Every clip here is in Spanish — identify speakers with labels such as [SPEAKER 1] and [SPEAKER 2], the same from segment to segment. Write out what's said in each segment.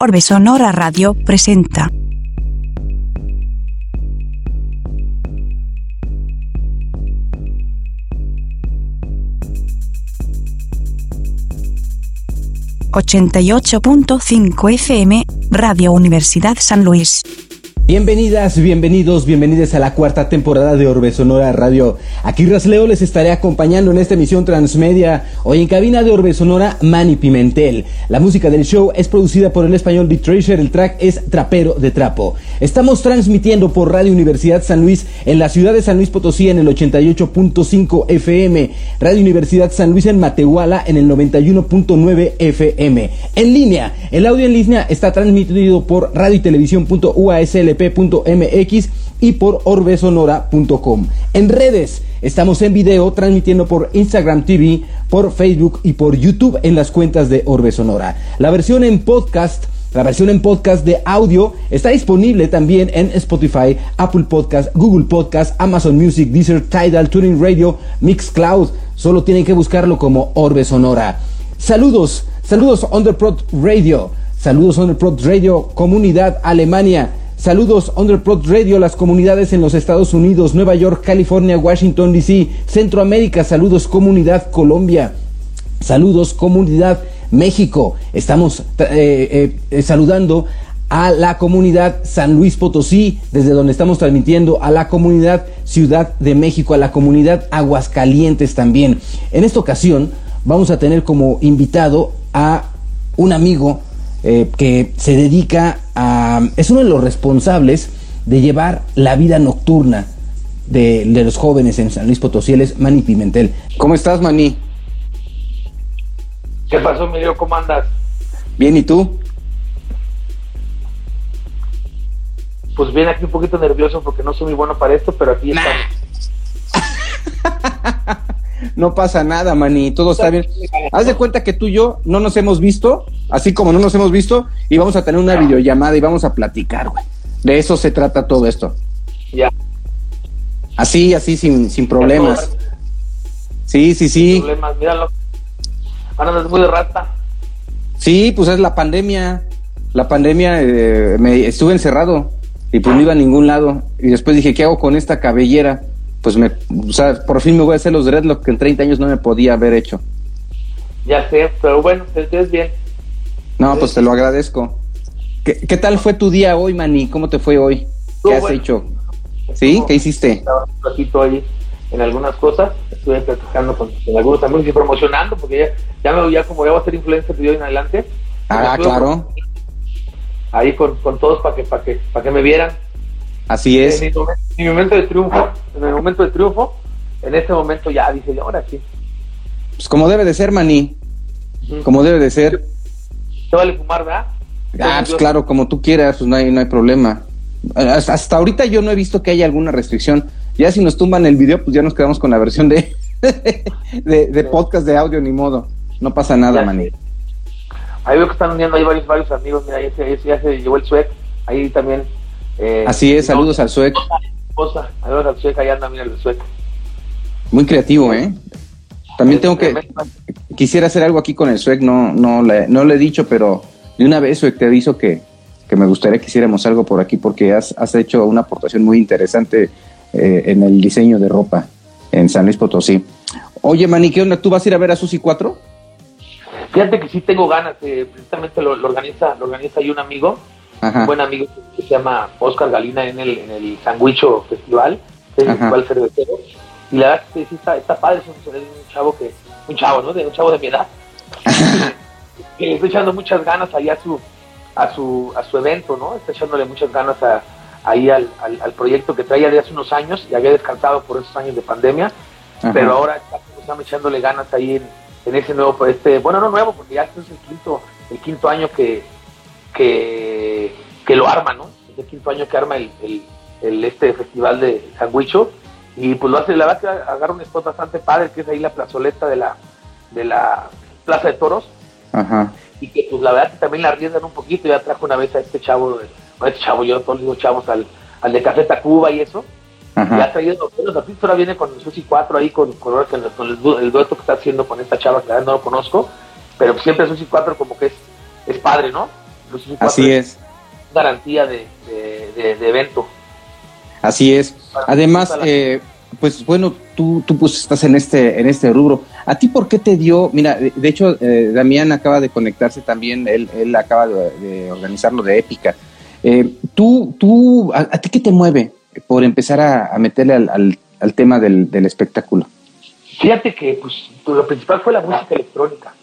[SPEAKER 1] Orbe Sonora Radio presenta. ...88.5 FM, Radio Universidad San Luis.
[SPEAKER 2] Bienvenidas, bienvenidos, bienvenidas a la cuarta temporada de Orbe Sonora Radio. Aquí Rasleo les estaré acompañando en esta emisión transmedia. Hoy en cabina de Orbe Sonora, Manny Pimentel. La música del show es producida por el español Beat Treasure, el track es Trapero de Trapo. Estamos transmitiendo por Radio Universidad San Luis en la ciudad de San Luis Potosí en el 88.5 FM, Radio Universidad San Luis en Matehuala en el 91.9 FM. En línea, el audio en línea está transmitido por radio y televisión.uasl mx y por orbesonora.com. En redes estamos en video transmitiendo por Instagram TV, por Facebook y por YouTube en las cuentas de Orbe Sonora. La versión en podcast la versión en podcast de audio está disponible también en Spotify, Apple Podcast, Google Podcast, Amazon Music, Deezer, Tidal, Tuning Radio, Mixcloud. Solo tienen que buscarlo como Orbe Sonora. Saludos, saludos Underprod Radio, saludos Underprod Radio, Comunidad Alemania. Saludos Underprod Radio, las comunidades en los Estados Unidos, Nueva York, California, Washington DC, Centroamérica, saludos comunidad Colombia, saludos comunidad México. Estamos eh, eh, saludando a la comunidad San Luis Potosí, desde donde estamos transmitiendo, a la comunidad Ciudad de México, a la comunidad Aguascalientes también. En esta ocasión vamos a tener como invitado a un amigo eh, que se dedica a... es uno de los responsables de llevar la vida nocturna de, los jóvenes en San Luis Potosí, es Mani Pimentel. ¿Cómo estás, Mani?
[SPEAKER 3] ¿Qué pasó, Emilio? ¿Cómo andas?
[SPEAKER 2] Bien, ¿y tú?
[SPEAKER 3] Pues bien, aquí un poquito nervioso porque no soy muy bueno para esto, pero aquí estamos.
[SPEAKER 2] no pasa nada, Mani, todo está bien. Haz de cuenta que tú y yo no nos hemos visto, así como no nos hemos visto, y vamos a tener una videollamada y vamos a platicar, güey. De eso se trata todo esto.
[SPEAKER 3] Ya.
[SPEAKER 2] Así, así, sin, sin problemas. Sí, sí, sí.
[SPEAKER 3] Sin problemas, míralo. Ahora es muy rata.
[SPEAKER 2] Sí, pues es la pandemia. La pandemia, eh, me estuve encerrado y pues no iba a ningún lado. Y después dije, ¿qué hago con esta cabellera? Pues me, o sea, por fin me voy a hacer los dreadlocks que en 30 años no me podía haber hecho.
[SPEAKER 3] Ya sé, pero bueno, te ves bien.
[SPEAKER 2] No, pues te lo agradezco. ¿Qué, ¿Qué, tal fue tu día hoy, Mani? ¿Cómo te fue hoy? ¿Qué has hecho? ¿Sí? ¿Qué hiciste?
[SPEAKER 3] Estaba un ratito ahí en algunas cosas, estuve platicando con, algunos amigos y promocionando, porque ya, ya me ya como ya voy a ser influencer de hoy en adelante.
[SPEAKER 2] Ah, claro.
[SPEAKER 3] Ahí con, con todos para que, para que, para que me vieran.
[SPEAKER 2] Así es.
[SPEAKER 3] En mi, momento de triunfo, en el momento de triunfo, en ese momento ya dije, ahora sí.
[SPEAKER 2] Pues como debe de ser, Mani. Como debe de ser.
[SPEAKER 3] ¿Te vale fumar, verdad?
[SPEAKER 2] Ah, pues claro, como tú quieras, pues no hay, no hay problema. Hasta, hasta ahorita yo no he visto que haya alguna restricción. Ya si nos tumban el video, pues ya nos quedamos con la versión de, de, de podcast de audio, ni modo. No pasa nada, Mani.
[SPEAKER 3] Ahí veo que están uniendo ahí varios, varios amigos. Mira, ya se, ya se llevó el suec. Ahí también. Eh,
[SPEAKER 2] Así es, saludos al suec.
[SPEAKER 3] Saludos al suec, ahí anda, mira el suec.
[SPEAKER 2] Muy creativo, ¿eh? También tengo que. Quisiera hacer algo aquí con el suec, no, no, le, no le he dicho, pero de una vez, suec, te aviso que, que me gustaría que hiciéramos algo por aquí porque has, has hecho una aportación muy interesante eh, en el diseño de ropa en San Luis Potosí. Oye, Mani, ¿qué onda? ¿Tú vas a ir a ver a Susi 4?
[SPEAKER 3] Fíjate que sí tengo ganas, eh, precisamente lo, lo, organiza lo organiza ahí un amigo,
[SPEAKER 2] Ajá.
[SPEAKER 3] un buen amigo que se llama Oscar Galina en el, en el Sandwicho Festival, el Festival Cervecero, y la verdad que sí está, está padre, es un, es un chavo que, un chavo, ¿no? De, un chavo de mi edad, que le está echando muchas ganas ahí a su, a su, a su evento, ¿no? Está echándole muchas ganas a, ahí al, al, al, proyecto que traía de hace unos años y había descartado por esos años de pandemia, Ajá. pero ahora está echándole ganas ahí en, en, ese nuevo, este, bueno, no nuevo, porque ya este es el quinto, el quinto año que, que, que lo arma, ¿no? Es el quinto año que arma el, el, el este festival de Sandwicho y pues lo hace, la verdad que agarra un spot bastante padre, que es ahí la plazoleta de la, de la Plaza de Toros.
[SPEAKER 2] Ajá.
[SPEAKER 3] Y que pues la verdad que también la arriesgan un poquito, ya trajo una vez a este chavo, este chavo, yo todos los chavos al, al de Café Tacuba y eso.
[SPEAKER 2] Ajá.
[SPEAKER 3] Y ha traído buenos artistas, ahora viene con Susi 4 ahí, con, con, con, el, con el, el, dueto que está haciendo con esta chava, que no lo conozco, pero siempre Susi 4 como que es, es padre, ¿no?
[SPEAKER 2] Así es.
[SPEAKER 3] Garantía de, evento.
[SPEAKER 2] Así es. Además, eh, pues bueno, tú, tú pues estás en este, en este rubro. ¿A ti por qué te dio? Mira, de hecho, eh, Damián acaba de conectarse también, él, él acaba de, organizar lo de Épica. Eh, tú, tú, a, ti qué te mueve por empezar a, meterle al, al, tema del, del, espectáculo?
[SPEAKER 3] Fíjate que pues, lo principal fue la música electrónica.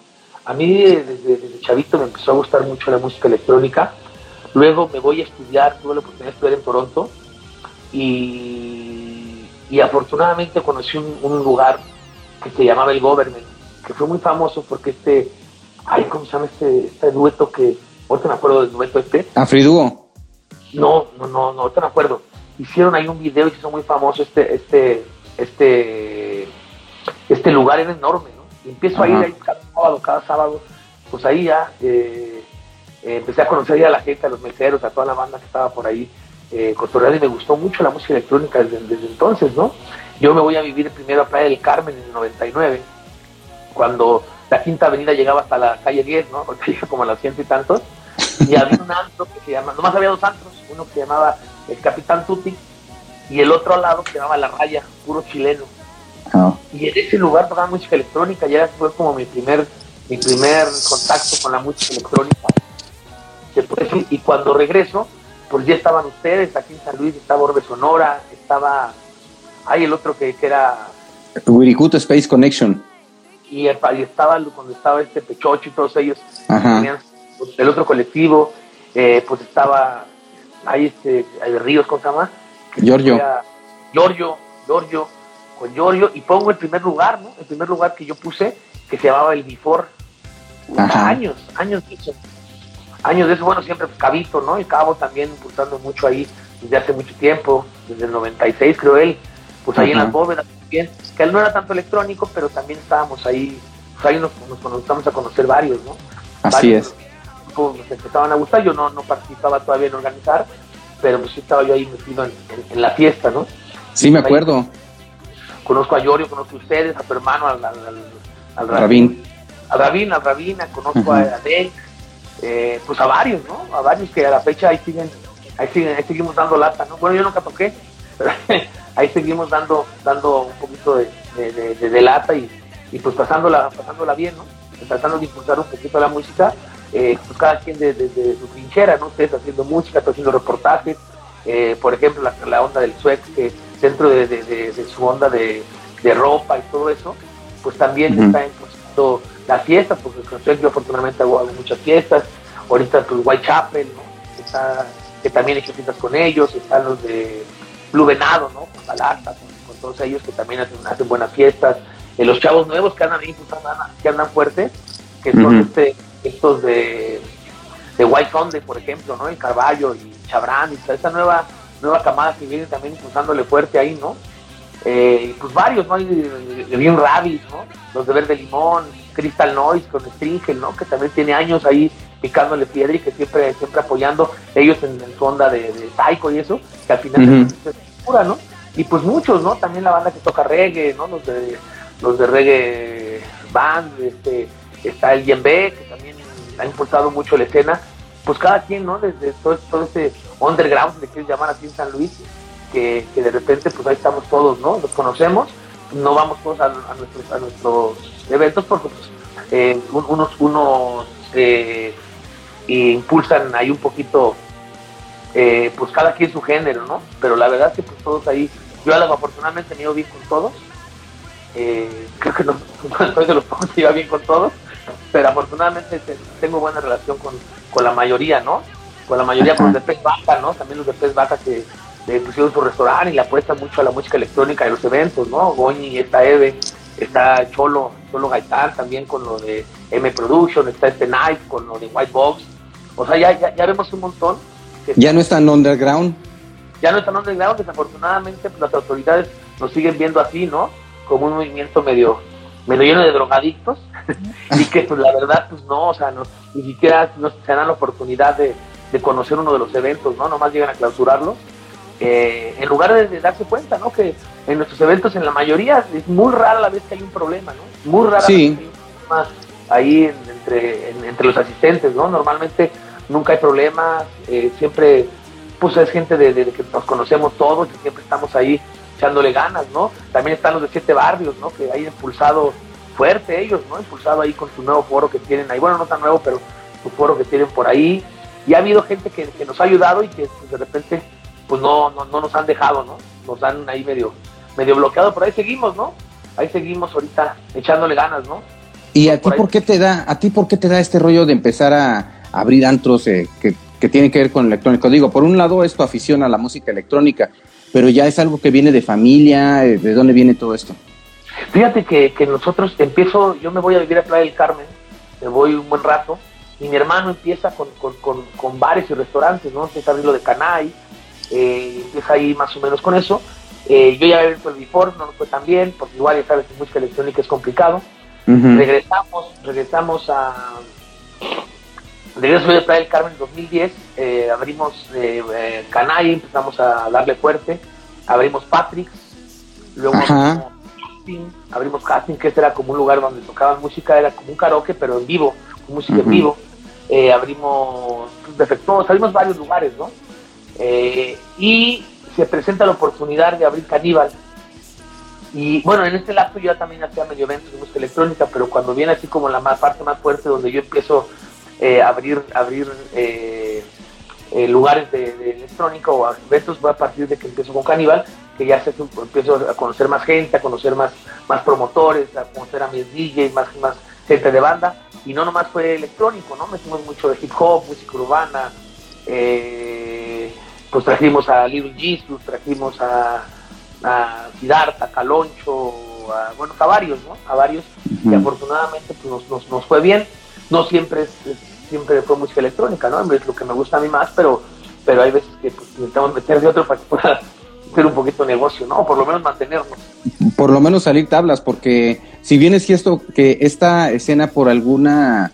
[SPEAKER 3] A mí desde, desde, chavito me empezó a gustar mucho la música electrónica. Luego me voy a estudiar, tuve la oportunidad de estudiar en Toronto y, y afortunadamente conocí un, un lugar que se llamaba El Government, que fue muy famoso porque este, ay, ¿cómo se llama este, este dueto que, ahorita me acuerdo del dueto este?
[SPEAKER 2] ¿Afriduo?
[SPEAKER 3] No, no, no, no, ahorita me acuerdo. Hicieron ahí un video y se hizo muy famoso este, este, este, este lugar era enorme, ¿no? Y empiezo a ir ahí cada sábado, cada sábado, pues ahí ya eh, eh, empecé a conocer ya a la gente, a los meseros, a toda la banda que estaba por ahí eh, y me gustó mucho la música electrónica desde, desde entonces, ¿no? Yo me voy a vivir primero a Playa del Carmen en el 99, cuando la Quinta Avenida llegaba hasta la calle 10, ¿no? Porque llega como a las ciento y tantos. Y había un antro que se llama, nomás había dos antros, uno que se llamaba el Capitán Tuti y el otro al lado que se llamaba La Raya, puro chileno. Ah. Y en ese lugar tocaba música electrónica, ya fue como mi primer, mi primer contacto con la música electrónica. Y cuando regreso, pues ya estaban ustedes, aquí en San Luis estaba Orbe Sonora, estaba hay el otro que, que era...
[SPEAKER 2] Wirikuta Space Connection.
[SPEAKER 3] Y, estaba cuando estaba este Pechocho y todos ellos. El otro colectivo, eh, pues estaba... Hay este, Ríos, ¿cómo se llama?
[SPEAKER 2] Giorgio.
[SPEAKER 3] Giorgio, Giorgio, con Giorgio, y pongo el primer lugar, ¿no? El primer lugar que yo puse, que se llamaba el Before. Años, años de eso. Años de eso, bueno, siempre Cabito, ¿no? Y Cabo también impulsando mucho ahí desde hace mucho tiempo, desde el 96 creo él pues ahí en las bóvedas también, que él no era tanto electrónico, pero también estábamos ahí, pues ahí nos, nos comenzamos a conocer varios, ¿no?
[SPEAKER 2] Así es.
[SPEAKER 3] Pues, nos empezaban a gustar, yo no, no participaba todavía en organizar, pero pues sí estaba yo ahí metido en, la fiesta, ¿no?
[SPEAKER 2] Sí, me acuerdo.
[SPEAKER 3] conozco a Yorio, conozco a ustedes, a tu hermano, al, al,
[SPEAKER 2] al, Rabín.
[SPEAKER 3] A Rabín, a Rabina, conozco a Adel, eh, pues a varios, ¿no? A varios que a la fecha ahí siguen, ahí siguen, ahí seguimos dando lata, ¿no? Bueno, yo nunca toqué, pero ahí seguimos dando dando un poquito de, de, lata y, y, pues pasándola, pasándola bien, ¿no? Tratando de impulsar un poquito la música, eh, pues cada quien desde su trinchera, ¿no? Ustedes haciendo música, haciendo reportajes, eh, por ejemplo, la, la, onda del sweat, que dentro de, su onda de, ropa y todo eso, pues también está impulsando las fiestas, porque con Sweat yo afortunadamente hago, muchas fiestas, ahorita pues Whitechapel, ¿no? Está, que también he hecho fiestas con ellos, están los de Blue Venado, ¿no? Con Balata, con, todos ellos que también hacen, buenas fiestas. Eh, los chavos nuevos que andan ahí, pues, que andan fuertes, que son este, estos de, de White Sunday, por ejemplo, ¿no? El Carballo y Chabrán, y esa nueva, nueva camada que viene también impulsándole fuerte ahí, ¿no? Eh, pues varios, ¿no? Hay de, Bien Rabbit, ¿no? Los de Verde Limón, Crystal Noise con Stringel, ¿no? Que también tiene años ahí picándole piedra y que siempre, siempre apoyando ellos en, su onda de, de y eso, que al final ¿no? Y pues muchos, ¿no? También la banda que toca reggae, ¿no? Los de, los de reggae band, este, está el Yembe, que también ha impulsado mucho la escena. Pues cada quien, ¿no? Desde todo, todo ese underground, le quieres llamar así en San Luis, que, de repente pues ahí estamos todos, ¿no? Los conocemos, no vamos todos a, nuestros, a nuestros eventos porque pues, eh, unos, unos eh, impulsan ahí un poquito eh, pues cada quien su género, ¿no? Pero la verdad es que pues todos ahí, yo afortunadamente me ido bien con todos, eh, creo que no, soy de los pocos que iba bien con todos, pero afortunadamente tengo buena relación con, la mayoría, ¿no? Con la mayoría, con los de Pez Baja, ¿no? También los de Pez Baja que le pusieron su restaurante y le apuestan mucho a la música electrónica y los eventos, ¿no? Goñi, está Eve, está Cholo, Cholo Gaitán también con lo de M Production, está este Night con lo de White Box, o sea, ya, ya vemos un montón
[SPEAKER 2] ya no están underground.
[SPEAKER 3] Ya no están underground, desafortunadamente pues, las autoridades nos siguen viendo así, ¿no? Como un movimiento medio, medio lleno de drogadictos y que pues la verdad pues no, o sea, no, ni siquiera nos se dan la oportunidad de, conocer uno de los eventos, ¿no? Nomás llegan a clausurarlo. Eh, en lugar de, darse cuenta, ¿no? Que en nuestros eventos, en la mayoría, es muy rara la vez que hay un problema, ¿no? Muy rara
[SPEAKER 2] sí.
[SPEAKER 3] la vez que hay un problema ahí entre, entre los asistentes, ¿no? Normalmente nunca hay problemas, eh, siempre pues es gente de, que nos conocemos todos, que siempre estamos ahí echándole ganas, ¿no? También están los de siete barrios, ¿no? Que hay impulsado fuerte ellos, ¿no? Impulsado ahí con su nuevo foro que tienen ahí, bueno, no tan nuevo, pero su foro que tienen por ahí. Y ha habido gente que, nos ha ayudado y que pues, de repente pues no, no, no, nos han dejado, ¿no? Nos han ahí medio, medio bloqueado, pero ahí seguimos, ¿no? Ahí seguimos ahorita echándole ganas, ¿no?
[SPEAKER 2] ¿Y a ti por, qué te da, a ti por qué te da este rollo de empezar a abrir antros eh, que, que tienen que ver con electrónico? Digo, por un lado es tu afición a la música electrónica, pero ya es algo que viene de familia, eh, ¿de dónde viene todo esto?
[SPEAKER 3] Fíjate que, que nosotros empiezo, yo me voy a vivir a Playa del Carmen, me voy un buen rato, y mi hermano empieza con, con, con, bares y restaurantes, ¿no? Empieza a abrir lo de Canay, eh, empieza ahí más o menos con eso. Eh, yo ya había visto el Before, no nos fue tan bien, porque igual ya sabes que música electrónica es complicado. Regresamos, regresamos a... Regreso de Playa del Carmen en 2010, eh, abrimos Canay, empezamos a darle fuerte, abrimos Patrick's, luego abrimos Casting, que este era como un lugar donde tocaban música, era como un karaoke, pero en vivo, música en vivo. Eh, abrimos pues, Defectuosos, abrimos varios lugares, ¿no? Eh, y se presenta la oportunidad de abrir Caníbal. Y bueno, en este lapso yo también hacía medio eventos de música electrónica, pero cuando viene así como la más, parte más fuerte donde yo empiezo eh, a abrir, abrir lugares de, electrónica o eventos, fue a partir de que empiezo con Caníbal, que ya se, empiezo a conocer más gente, a conocer más, más promotores, a conocer a mis DJs, más, más gente de banda y no nomás fue electrónico, ¿no? Metimos mucho de hip hop, música urbana, eh, pues trajimos a Little Jesus, trajimos a, a Siddhartha, Caloncho, a, bueno, a varios, ¿no? A varios, y afortunadamente pues, nos, nos, fue bien. No siempre es, siempre fue música electrónica, ¿no? Es lo que me gusta a mí más, pero, pero hay veces que pues, necesitamos meter de otro para que pueda hacer un poquito de negocio, ¿no? por lo menos mantenernos.
[SPEAKER 2] Por lo menos salir tablas, porque si bien es cierto que esta escena por alguna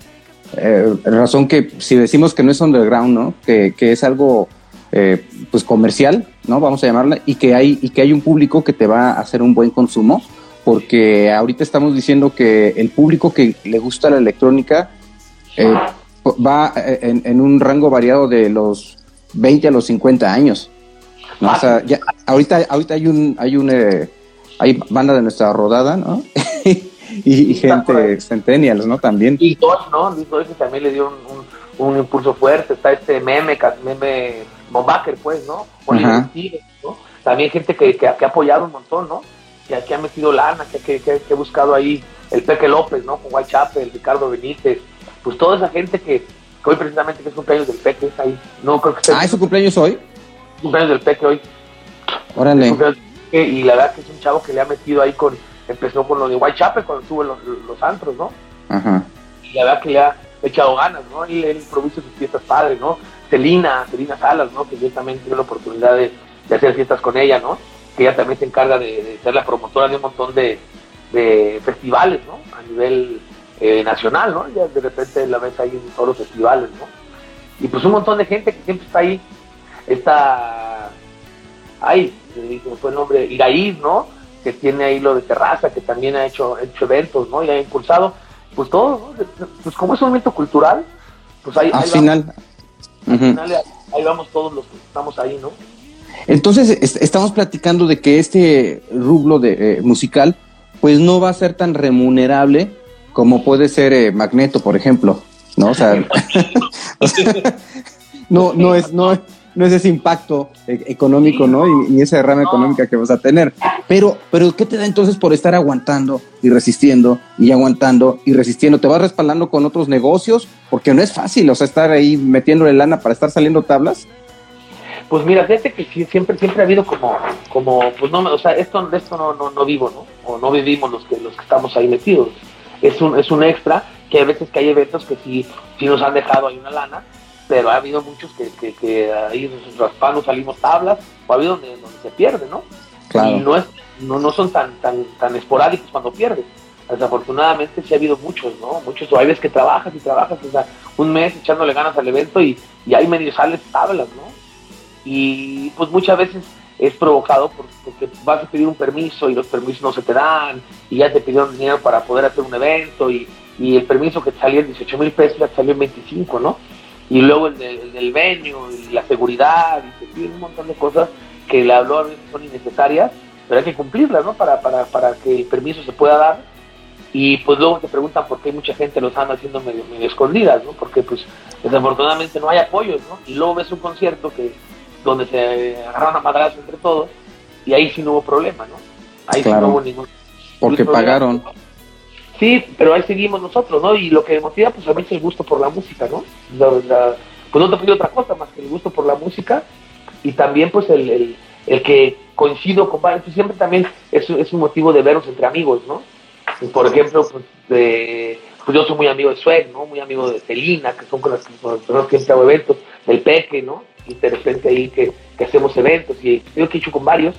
[SPEAKER 2] eh, razón que si decimos que no es underground, ¿no? Que, es algo eh, pues comercial, ¿no? Vamos a llamarla, y que hay, y que hay un público que te va a hacer un buen consumo, porque ahorita estamos diciendo que el público que le gusta la electrónica eh, va en, en, un rango variado de los 20 a los 50 años. O sea, ya, ahorita, ahorita hay un, hay un, eh, hay banda de nuestra rodada, ¿no? y, gente centennials, ¿no? También.
[SPEAKER 3] Y dos, ¿no? Y que también le dio un, un, impulso fuerte. Está este meme, meme Bombaker, pues, ¿no? ¿no? También gente que, que, ha apoyado un montón, ¿no? Que, que ha metido lana, que, que, ha buscado ahí el Peque López, ¿no? Con Whitechapel, Ricardo Benítez. Pues toda esa gente que, hoy precisamente que es cumpleaños del Peque, está ahí. No creo que
[SPEAKER 2] Ah, ¿es su cumpleaños hoy?
[SPEAKER 3] Cumpleaños del Peque hoy.
[SPEAKER 2] Órale.
[SPEAKER 3] Y la verdad que es un chavo que le ha metido ahí con, empezó con lo de Whitechapel cuando tuvo los, los antros, ¿no?
[SPEAKER 2] Ajá.
[SPEAKER 3] Y la verdad que le ha echado ganas, ¿no? Y él improvisa sus fiestas padres, ¿no? Celina, Celina Salas, ¿no? Que yo también tuve la oportunidad de, hacer fiestas con ella, ¿no? Que ella también se encarga de, ser la promotora de un montón de, festivales, ¿no? A nivel eh, nacional, ¿no? Ya de repente la ves ahí en todos los festivales, ¿no? Y pues un montón de gente que siempre está ahí esta, ay, fue el nombre, Iraíz, ¿no? Que tiene ahí lo de terraza, que también ha hecho, hecho eventos, ¿no? Y ha impulsado, pues todo, Pues como es un momento cultural, pues ahí,
[SPEAKER 2] al final.
[SPEAKER 3] Vamos, ahí vamos todos los que estamos ahí, ¿no?
[SPEAKER 2] Entonces, estamos platicando de que este rublo de eh, musical, pues no va a ser tan remunerable como puede ser eh, Magneto, por ejemplo, ¿no? O sea, no, no es, no, no es ese impacto e-, económico, ¿no? Y, esa derrama económica que vas a tener. Pero, pero, ¿qué te da entonces por estar aguantando y resistiendo y aguantando y resistiendo? ¿Te vas respaldando con otros negocios? Porque no es fácil, o sea, estar ahí metiéndole lana para estar saliendo tablas.
[SPEAKER 3] Pues mira, fíjate que siempre, siempre ha habido como, como, pues no, o sea, esto, esto no, no, no vivo, ¿no? O no vivimos los que, los que estamos ahí metidos. Es un, es un extra que a veces que hay eventos que sí, sí nos han dejado ahí una lana, pero ha habido muchos que, que, que ahí raspando salimos tablas, o ha habido donde, se pierde, ¿no?
[SPEAKER 2] Claro.
[SPEAKER 3] Y no, es, no, no son tan, tan, tan esporádicos cuando pierdes. Desafortunadamente sí ha habido muchos, ¿no? Muchos, o hay veces que trabajas y trabajas, o sea, un mes echándole ganas al evento y, y ahí medio sales tablas, ¿no? Y pues muchas veces es provocado porque vas a pedir un permiso y los permisos no se te dan y ya te pidieron dinero para poder hacer un evento y, y el permiso que te salía en 18 mil pesos ya te salió en 25, ¿no? Y luego el, del venue, y la seguridad, y un montón de cosas que la habló a veces son innecesarias, pero hay que cumplirlas, ¿no? Para, para, para que el permiso se pueda dar. Y pues luego te preguntan por qué mucha gente lo están haciendo medio, escondidas, ¿no? Porque pues desafortunadamente no hay apoyos, ¿no? Y luego ves un concierto que donde se agarraron a madrazo entre todos y ahí sí no hubo problema, ¿no? Ahí sí no hubo ningún...
[SPEAKER 2] Porque pagaron.
[SPEAKER 3] Sí, pero ahí seguimos nosotros, ¿no? Y lo que motiva, pues a mí es el gusto por la música, ¿no? pues no te pido otra cosa más que el gusto por la música y también, pues, el, el, que coincido con varios, pues, siempre también es, es, un motivo de vernos entre amigos, ¿no? Por ejemplo, pues, de, pues yo soy muy amigo de Swag, ¿no? Muy amigo de Celina, que son con las, personas que siempre hago eventos, del Peque, ¿no? Y de repente ahí que, que hacemos eventos, y yo que he hecho con varios,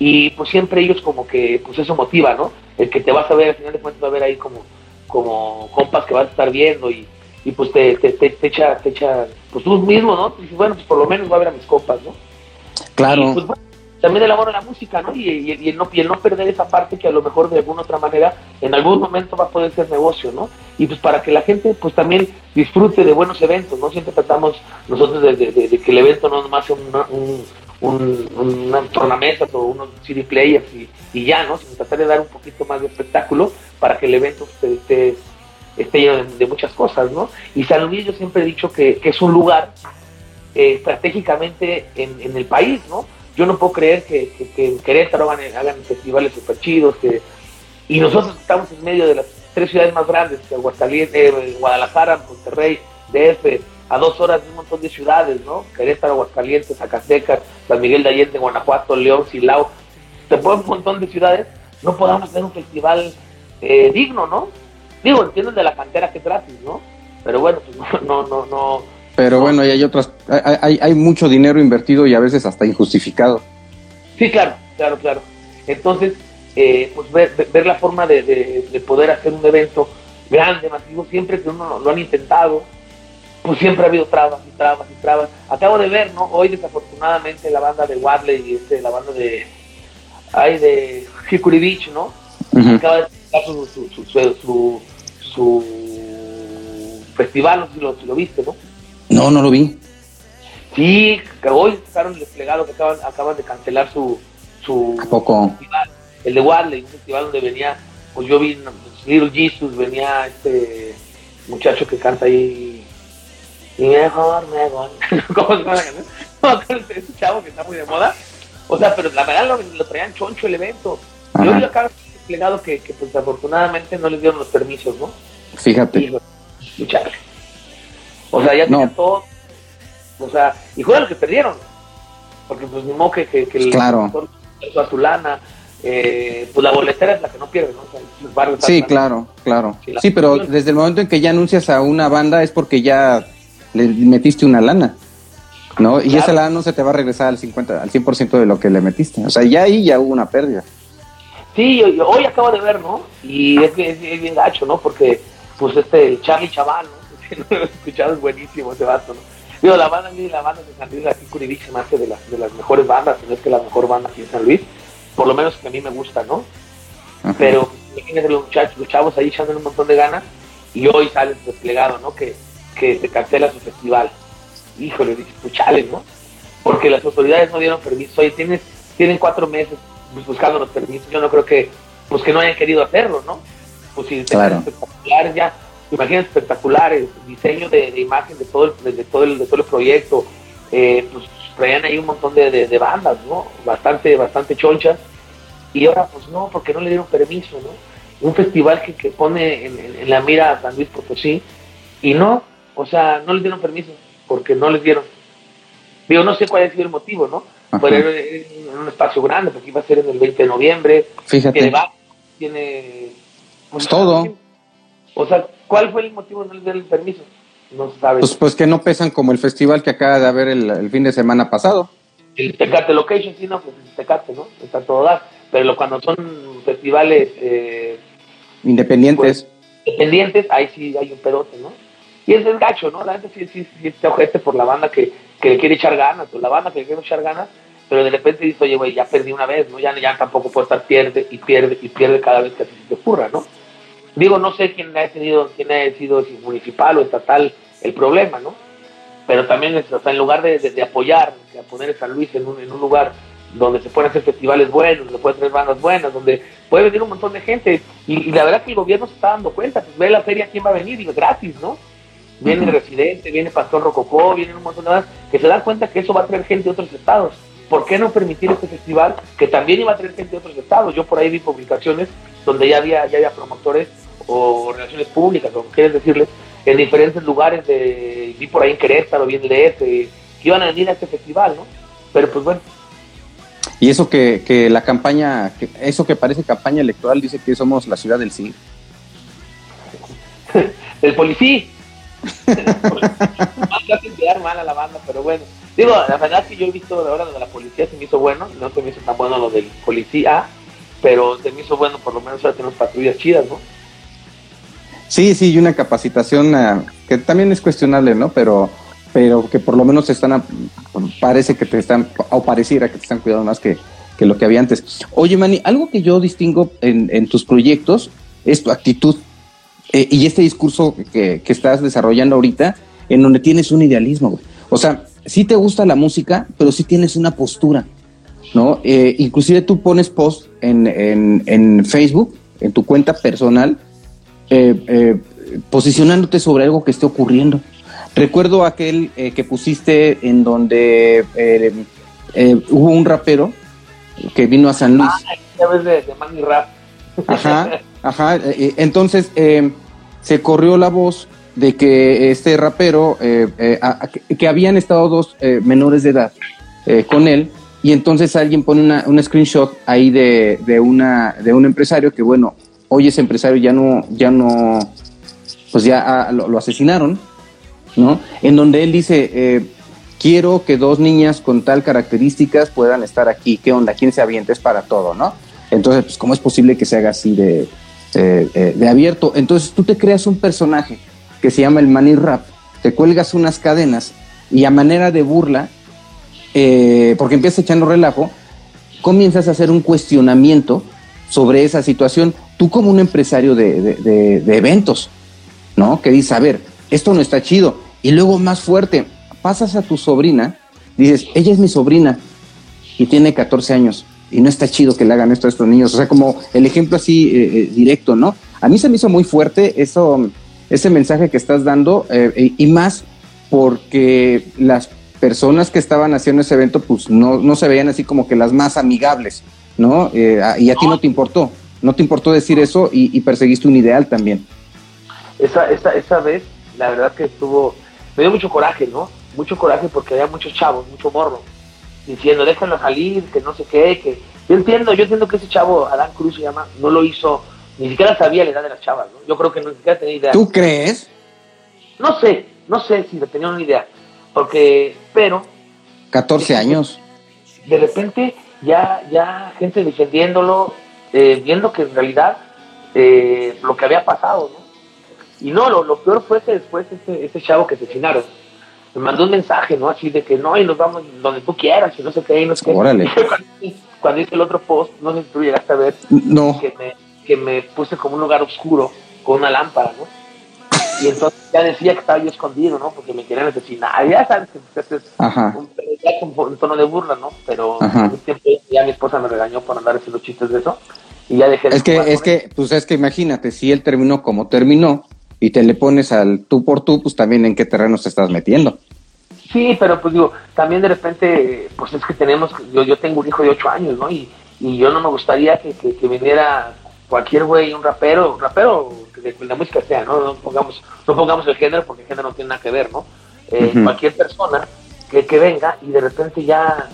[SPEAKER 3] y pues siempre ellos como que, pues eso motiva, ¿no? El que te vas a ver, al final de cuentas va a ver ahí como, como compas que vas a estar viendo y, y pues te, te, te, echa, te echa, pues tú mismo, ¿no? Y dices, bueno, pues por lo menos va a ver a mis compas, ¿no?
[SPEAKER 2] Claro.
[SPEAKER 3] pues, también el amor a la música, ¿no? Y, y, el no, y el no perder esa parte que a lo mejor de alguna otra manera en algún momento va a poder ser negocio, ¿no? Y pues para que la gente pues también disfrute de buenos eventos, ¿no? Siempre tratamos nosotros de, de, que el evento no nomás sea un, un, una tornamesa o unos CD players y, ya, ¿no? Sino tratar de dar un poquito más de espectáculo para que el evento esté, esté lleno de, muchas cosas, ¿no? Y San Luis yo siempre he dicho que, es un lugar eh, estratégicamente en, el país, ¿no? Yo no puedo creer que, en Querétaro hagan, hagan festivales super chidos, que, y nosotros estamos en medio de las tres ciudades más grandes, que Aguascalientes, eh, Guadalajara, Monterrey, DF, a dos horas de un montón de ciudades, ¿no? Querétaro, Aguascalientes, Zacatecas, San Miguel de Allende, Guanajuato, León, Silao, te ponen un montón de ciudades, no podamos tener un festival eh, digno, ¿no? Digo, entiendo de la cantera que es gratis, ¿no? Pero bueno, pues no, no, no.
[SPEAKER 2] Pero bueno, y hay otras, hay, hay mucho dinero invertido y a veces hasta injustificado.
[SPEAKER 3] Sí, claro, claro, claro. Entonces, eh, pues ver, ver, la forma de, de, poder hacer un evento grande, masivo, siempre que uno lo han intentado, pues siempre ha habido trabas y trabas y trabas. Acabo de ver, ¿no? Hoy desafortunadamente la banda de Wadley y este, la banda de ay de Hickory Beach, ¿no? Acaba de sacar su su, su, su, festival, no sé si lo, lo, viste, ¿no?
[SPEAKER 2] No, no lo vi.
[SPEAKER 3] Sí, que hoy sacaron el desplegado que acaban, acaban de cancelar su, su
[SPEAKER 2] poco?
[SPEAKER 3] festival, el de Wadley, un festival donde venía, pues yo vi Little Jesus, venía este muchacho que canta ahí y mejor me voy. ¿Cómo se llama la canción? No, ese chavo que está muy de moda. O sea, pero la verdad lo, traían choncho el evento. Yo vi acá desplegado que, que pues afortunadamente no les dieron los permisos, ¿no?
[SPEAKER 2] Fíjate.
[SPEAKER 3] o sea, ya no. todo. O sea, y juegan lo que perdieron. Porque pues ni modo que, que, que el
[SPEAKER 2] claro.
[SPEAKER 3] a su lana. Eh, pues la boletera es la que no pierde, ¿no? O
[SPEAKER 2] sea, sí, claro, claro. Sí, pero desde el momento en que ya anuncias a una banda es porque ya le metiste una lana, ¿no? Y esa lana no se te va a regresar al 50, al 100% de lo que le metiste. O sea, ya ahí ya hubo una pérdida.
[SPEAKER 3] Sí, hoy, acabo de ver, ¿no? Y es, es, es, bien gacho, ¿no? Porque, pues, este, Charlie Chaval, ¿no? lo escuchado, es buenísimo ese vato, ¿no? Digo, la banda, la banda de San Luis, aquí Curibí se me hace de las, de las mejores bandas, no es que la mejor banda aquí en San Luis, por lo menos que a mí me gusta, ¿no? Pero imagínense los muchachos, los chavos ahí echándole un montón de ganas y hoy sale desplegado, ¿no? Que que se cancela su festival. Híjole, dices, pues chale, ¿no? Porque las autoridades no dieron permiso. Oye, tienes, tienen cuatro meses pues, buscando los permisos. Yo no creo que, pues que no hayan querido hacerlo, ¿no? Pues si
[SPEAKER 2] claro.
[SPEAKER 3] espectaculares ya, imagínate espectaculares, diseño de, imagen de todo el, de, todo el, de todo el proyecto, eh, pues traían ahí un montón de, de, bandas, ¿no? Bastante, bastante chonchas. Y ahora, pues no, porque no le dieron permiso, ¿no? Un festival que, que pone en, en, la mira a San Luis Potosí, y no, o sea, no les dieron permiso, porque no les dieron. Digo, no sé cuál ha sido el motivo, ¿no? Pero en un espacio grande, porque iba a ser en el 20 de noviembre.
[SPEAKER 2] Fíjate.
[SPEAKER 3] Tiene tiene...
[SPEAKER 2] Pues todo.
[SPEAKER 3] O sea, ¿cuál fue el motivo de no les dieron el permiso? No se sabe.
[SPEAKER 2] Pues, pues que no pesan como el festival que acaba de haber el, fin de semana pasado.
[SPEAKER 3] El Tecate Location, sí, no, pues el Tecate, ¿no? Está todo dar. Pero cuando son festivales... Eh,
[SPEAKER 2] independientes.
[SPEAKER 3] Pues, independientes, ahí sí hay un pedote, ¿no? Y es el gacho, ¿no? La gente sí, sí, sí está ojete por la banda que, que le quiere echar ganas, pues la banda que le quiere echar ganas, pero de repente dice, oye, güey, ya perdí una vez, ¿no? Ya, ya tampoco puedo estar pierde y pierde y pierde cada vez que así se te ocurra, ¿no? Digo, no sé quién ha tenido, quién ha sido si municipal o estatal el problema, ¿no? pero también es, o sea, en lugar de, de, apoyar, de poner a San Luis en un, en un lugar donde se pueden hacer festivales buenos, donde pueden tener bandas buenas, donde puede venir un montón de gente. Y, la verdad que el gobierno se está dando cuenta, pues ve la feria quién va a venir, digo, gratis, ¿no? Viene el Residente, viene Pastor Rococó, vienen un montón de bandas que se dan cuenta que eso va a traer gente de otros estados. ¿Por qué no permitir este festival que también iba a traer gente de otros estados? Yo por ahí vi publicaciones donde ya había, ya había promotores o relaciones públicas, como quieres decirles, en diferentes lugares de, vi por ahí en Querétaro, bien de que iban a venir a este festival, ¿no? Pero pues bueno,
[SPEAKER 2] y eso que, que la campaña, eso que parece campaña electoral dice que somos la ciudad del sí.
[SPEAKER 3] el policía. Fácil quedar mal a la banda, pero bueno. Digo, la verdad que yo he visto ahora lo de la policía se me hizo bueno, no se me hizo tan bueno lo del policía, pero se me hizo bueno por lo menos ahora tenemos patrullas chidas, ¿no?
[SPEAKER 2] Sí, sí, y una capacitación uh, que también es cuestionable, ¿no? Pero pero que por lo menos están, parece que te están, o pareciera que te están cuidando más que, lo que había antes. Oye, Manny, algo que yo distingo en, tus proyectos es tu actitud eh, y este discurso que, estás desarrollando ahorita, en donde tienes un idealismo, O sea, sí te gusta la música, pero sí tienes una postura, ¿no? Eh, inclusive tú pones post en, en, Facebook, en tu cuenta personal, eh, posicionándote sobre algo que esté ocurriendo. Recuerdo aquel eh, que pusiste en donde eh, eh, hubo un rapero que vino a San Luis.
[SPEAKER 3] Ah, de, de Manny Rap.
[SPEAKER 2] Ajá, ajá. entonces se corrió la voz de que este rapero, que, habían estado dos menores de edad con él, y entonces alguien pone una, un screenshot ahí de, de, una, de un empresario que, bueno, hoy ese empresario ya no, ya no, pues ya ah, lo asesinaron ¿no? En donde él dice, eh, quiero que dos niñas con tal características puedan estar aquí, ¿qué onda? ¿Quién se avienta? Es para todo, ¿no? Entonces, pues, ¿cómo es posible que se haga así de, eh, eh, de abierto? Entonces, tú te creas un personaje que se llama el Money Rap, te cuelgas unas cadenas y a manera de burla, porque empiezas echando relajo, comienzas a hacer un cuestionamiento sobre esa situación, tú como un empresario de, de, eventos, ¿no? Que dice, a ver, esto no está chido. Y luego más fuerte, pasas a tu sobrina, dices, ella es mi sobrina y tiene 14 años y no está chido que le hagan esto a estos niños. O sea, como el ejemplo así eh, eh, directo, ¿no? A mí se me hizo muy fuerte eso, ese mensaje que estás dando eh, y más porque las personas que estaban haciendo ese evento pues no, se veían así como que las más amigables, ¿no? y a ti no te importó, no te importó decir eso y, perseguiste un ideal también.
[SPEAKER 3] Esa, esa, esa vez la verdad que estuvo, me dio mucho coraje, ¿no? Mucho coraje porque había muchos chavos, mucho morro, diciendo, déjenlo salir, que no sé qué, que... Yo entiendo, yo entiendo que ese chavo, Adán Cruz se llama, no lo hizo, ni siquiera sabía la edad de las chavas, ¿no? Yo creo que no siquiera tenía idea.
[SPEAKER 2] ¿Tú crees?
[SPEAKER 3] No sé, no sé si tenía una idea, porque, pero...
[SPEAKER 2] 14 años.
[SPEAKER 3] De repente ya, ya gente defendiéndolo, eh, viendo que en realidad eh, lo que había pasado, ¿no? Y no, lo, peor fue que después ese, ese chavo que asesinaron me mandó un mensaje, ¿no? Así de que no, y nos vamos donde tú quieras, y no sé qué, y no sé qué. Cuando, hice el otro post, no sé si tú llegaste a ver,
[SPEAKER 2] no.
[SPEAKER 3] que, me, que me puse como un lugar oscuro con una lámpara, ¿no? Y entonces ya decía que estaba yo escondido, ¿no? Porque me querían asesinar. Ya sabes que es un, tono de burla, ¿no? Pero un tiempo ya mi esposa me regañó por andar haciendo chistes de eso. Y ya dejé de
[SPEAKER 2] Es que, es que, pues es que imagínate, si él terminó como terminó, y te le pones al tú por tú, pues también en qué terreno te estás metiendo.
[SPEAKER 3] Sí, pero pues digo, también de repente, pues es que tenemos, yo, yo tengo un hijo de 8 años, ¿no? Y, y yo no me gustaría que, que, viniera cualquier güey, un rapero, rapero de, la música sea, ¿no? No pongamos, no pongamos el género porque el género no tiene nada que ver, ¿no? Eh, cualquier persona que, que venga y de repente ya,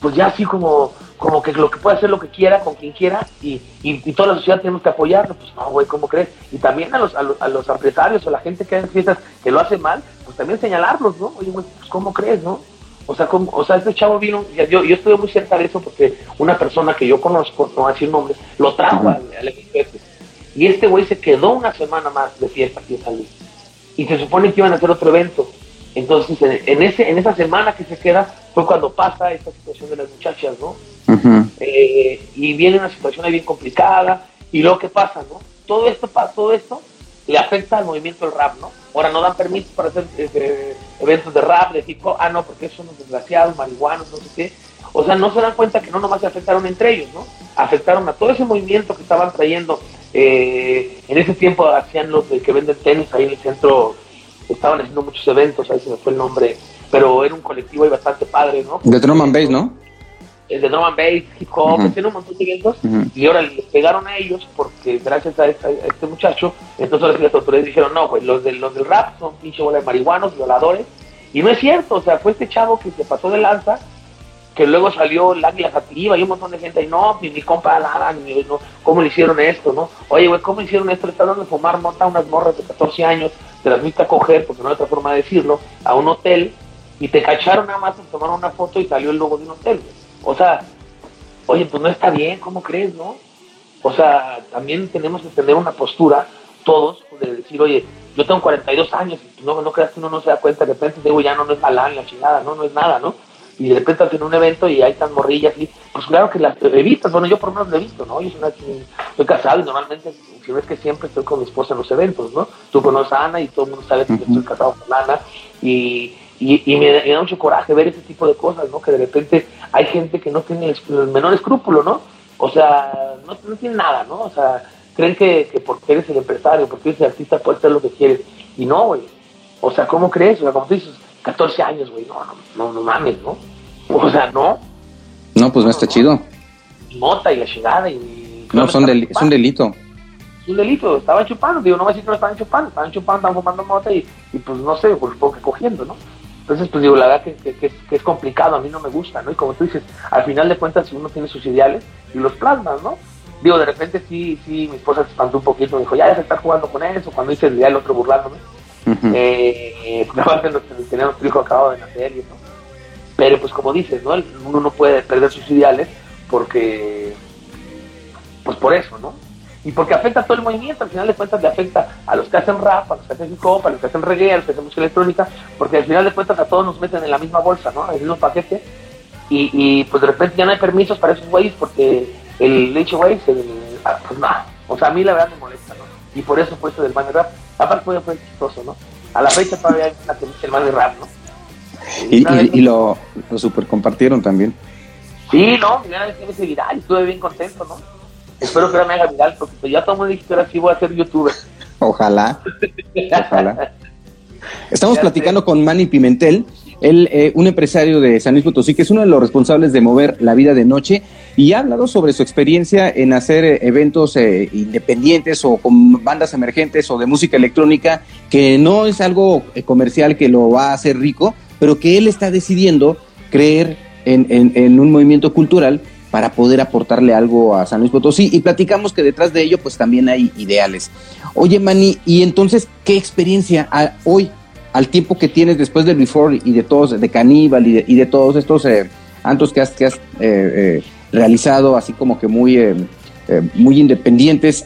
[SPEAKER 3] pues ya así como como que lo que puede hacer lo que quiera con quien quiera y, y, toda la sociedad tenemos que apoyarlo, pues no, güey, ¿cómo crees? Y también a los, a los, a los empresarios o la gente que hace fiestas que lo hace mal, pues también señalarlos, ¿no? Oye, güey, pues ¿cómo crees, no? O sea, como, o sea, este chavo vino, yo, yo estuve muy cerca de eso porque una persona que yo conozco, no voy a decir nombre, lo trajo al, al Y este güey se quedó una semana más de fiesta aquí en San Luis. Y se supone que iban a hacer otro evento. Entonces, en, ese, en esa semana que se queda, fue cuando pasa esta situación de las muchachas, ¿no? Eh, y viene una situación ahí bien complicada, y luego, ¿qué pasa, no? Todo esto, todo esto le afecta al movimiento del rap, ¿no? ahora no dan permiso para hacer este, eventos de rap, de hip hop, ah, no, porque son unos desgraciados, marihuanos, no sé qué. O sea, no se dan cuenta que no nomás se afectaron entre ellos, ¿no? Afectaron a todo ese movimiento que estaban trayendo. Eh, en ese tiempo hacían los que venden tenis ahí en el centro, estaban haciendo muchos eventos, ahí se me fue el nombre, pero era un colectivo ahí bastante padre, ¿no?
[SPEAKER 2] De drum and bass, ¿no?
[SPEAKER 3] El de drum and bass, hip hop, tiene un montón de eventos, y ahora les pegaron a ellos porque gracias a, este muchacho, entonces ahora las autoridades dijeron, no, pues los, de, los del rap son pinche bola de marihuanos, violadores, y no es cierto, o sea, fue este chavo que se pasó de lanza, que luego salió el águila sativa y un montón de gente ahí, no, mi, mi compa Lara, no, ¿cómo le hicieron esto, no? Oye, güey, ¿cómo le hicieron esto? Le están dando de fumar nota a unas morras de 14 años, te las viste a coger, porque no hay otra forma de decirlo, a un hotel, y te cacharon nada más, te tomaron una foto y salió el logo de un hotel, O sea, oye, pues no está bien, ¿cómo crees, no? O sea, también tenemos que tener una postura, todos, de decir, oye, yo tengo 42 años, y no, no creas que uno no se da cuenta, de repente digo, ya no, no es galán, la chingada, no, no es nada, ¿no? y de repente hacen un evento y hay tan morrillas y pues claro que las he visto, bueno yo por lo menos lo he visto, ¿no? Yo soy, casado y normalmente, si ves que siempre estoy con mi esposa en los eventos, ¿no? Tú conoces a Ana y todo el mundo sabe que estoy casado con Ana y, y, me, da mucho coraje ver ese tipo de cosas, ¿no? Que de repente hay gente que no tiene el menor escrúpulo, ¿no? O sea, no, no tiene nada, ¿no? O sea, creen que, que porque eres el empresario, porque eres el artista, puedes hacer lo que quieres. Y no, güey. O sea, ¿cómo crees? O sea, como tú dices, 14 años, güey, no, no, no, mames, ¿no? O sea, no.
[SPEAKER 2] No, pues no, está chido.
[SPEAKER 3] Mota y la chingada y...
[SPEAKER 2] No, son es un delito.
[SPEAKER 3] Es un delito, estaban chupando, digo, no me a decir que no estaban chupando, estaban chupando, estaban fumando mota y, y pues no sé, pues supongo que cogiendo, ¿no? Entonces, pues digo, la verdad que, que, que, es, complicado, a mí no me gusta, ¿no? Y como tú dices, al final de cuentas, si uno tiene sus ideales y los plasmas, ¿no? Digo, de repente sí, sí, mi esposa se espantó un poquito, me dijo, ya, ya se está jugando con eso, cuando hice el día el otro burlándome. Eh, aparte teníamos un hijo acabado de nacer y eso. Pero pues como dices, ¿no? Uno no puede perder sus ideales porque, pues por eso, ¿no? Y porque afecta a todo el movimiento, al final de cuentas le afecta a los que hacen rap, a los que hacen hip hop, a los que hacen reggae, a los que hacen música electrónica, porque al final de cuentas a todos nos meten en la misma bolsa, ¿no? En el mismo paquete. Y, y pues de repente ya no hay permisos para esos güeyes porque el leche güey, ah, pues nada. O sea, a mí la verdad me molesta, ¿no? Y por eso fue eso del man rap. Aparte fue, fue chistoso, ¿no? A la fecha todavía hay una que dice el man de rap, ¿no?
[SPEAKER 2] Y, y, lo, lo, super compartieron también.
[SPEAKER 3] Sí, no, primera vez que me viral y estuve bien contento, ¿no? Espero que ahora me haga viral porque pues, ya todo el mundo dice que ahora sí voy a ser youtuber.
[SPEAKER 2] Ojalá. Ojalá. Estamos platicando con Manny Pimentel, él, eh, un empresario de San Luis Potosí, que es uno de los responsables de mover la vida de noche, y ha hablado sobre su experiencia en hacer eh, eventos eh, independientes o con bandas emergentes o de música electrónica, que no es algo comercial que lo va a hacer rico, pero que él está decidiendo creer en, un movimiento cultural para poder aportarle algo a San Luis Potosí y platicamos que detrás de ello pues también hay ideales. Oye Manny, y entonces, ¿qué experiencia hoy al tiempo que tienes después del Before y de todos, de Caníbal y de, todos estos eh, antos que has, que has eh, eh, realizado, así como que muy, muy independientes,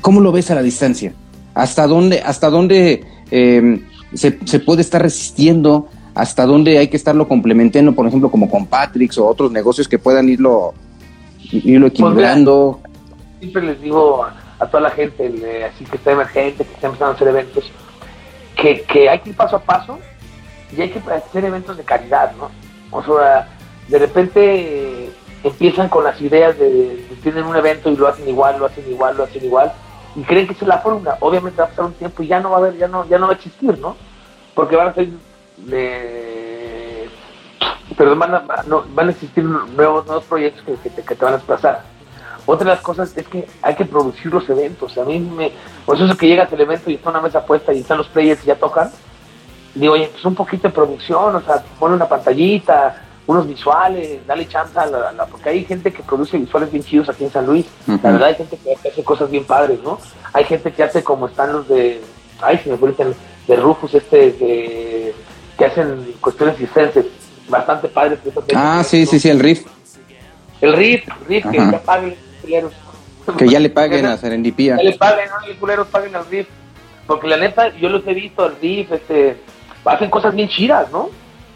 [SPEAKER 2] ¿cómo lo ves a la distancia? ¿Hasta dónde, hasta dónde se, se, puede estar resistiendo? ¿Hasta dónde hay que estarlo complementando, por ejemplo, como con Patrix o otros negocios que puedan irlo, irlo pues equilibrando?
[SPEAKER 3] siempre les digo a, toda la gente, así que está emergente, que está empezando a hacer eventos, que, que hay que ir paso a paso y hay que hacer eventos de calidad, ¿no? O sea, de repente empiezan con las ideas de, tienen un evento y lo hacen igual, lo hacen igual, lo hacen igual y creen que esa es la fórmula. Obviamente va a pasar un tiempo y ya no va a haber, ya no, ya no va a existir, ¿no? Porque van a ser, pero van a, no, van a existir nuevos, nuevos proyectos que, te, que te van a desplazar. Otra de las cosas es que hay que producir los eventos. A mí me. Pues eso que llegas al evento y está una mesa puesta y están los players y ya tocan. Digo, oye, pues un poquito de producción, o sea, pone una pantallita, unos visuales, dale chance a la, porque hay gente que produce visuales bien chidos aquí en San Luis. La verdad, hay gente que hace cosas bien padres, ¿no? Hay gente que hace como están los de. Ay, si me acuerdo, de Rufus, este, que, que hacen cuestiones existentes bastante padres.
[SPEAKER 2] Ah, sí, sí, sí, el riff.
[SPEAKER 3] El riff, riff, que ya paguen
[SPEAKER 2] que ya le paguen a Serendipía.
[SPEAKER 3] Que le paguen, no le culeros paguen al RIF. Porque la neta, yo los he visto al RIF, este, hacen cosas bien chidas, ¿no?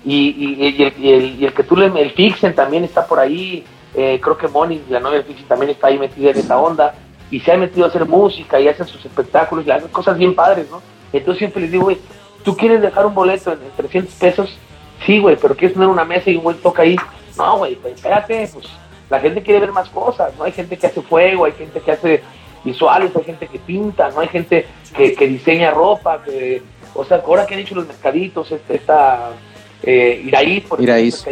[SPEAKER 3] Y, y, el, y, el, que tú le, el Fixen también está por ahí, eh, creo que Moni, la novia del Fixen, también está ahí metida en esa onda, y se ha metido a hacer música y hacen sus espectáculos y hacen cosas bien padres, ¿no? Entonces siempre les digo, güey, ¿tú quieres dejar un boleto en, 300 pesos? Sí, güey, pero quieres poner una mesa y un güey toca ahí. No, güey, pues espérate, pues la gente quiere ver más cosas, ¿no? Hay gente que hace fuego, hay gente que hace visuales, hay gente que pinta, ¿no? Hay gente que, que diseña ropa, que, o sea, ahora que han hecho los mercaditos, este, esta eh, Iraíz, por
[SPEAKER 2] Iraíz.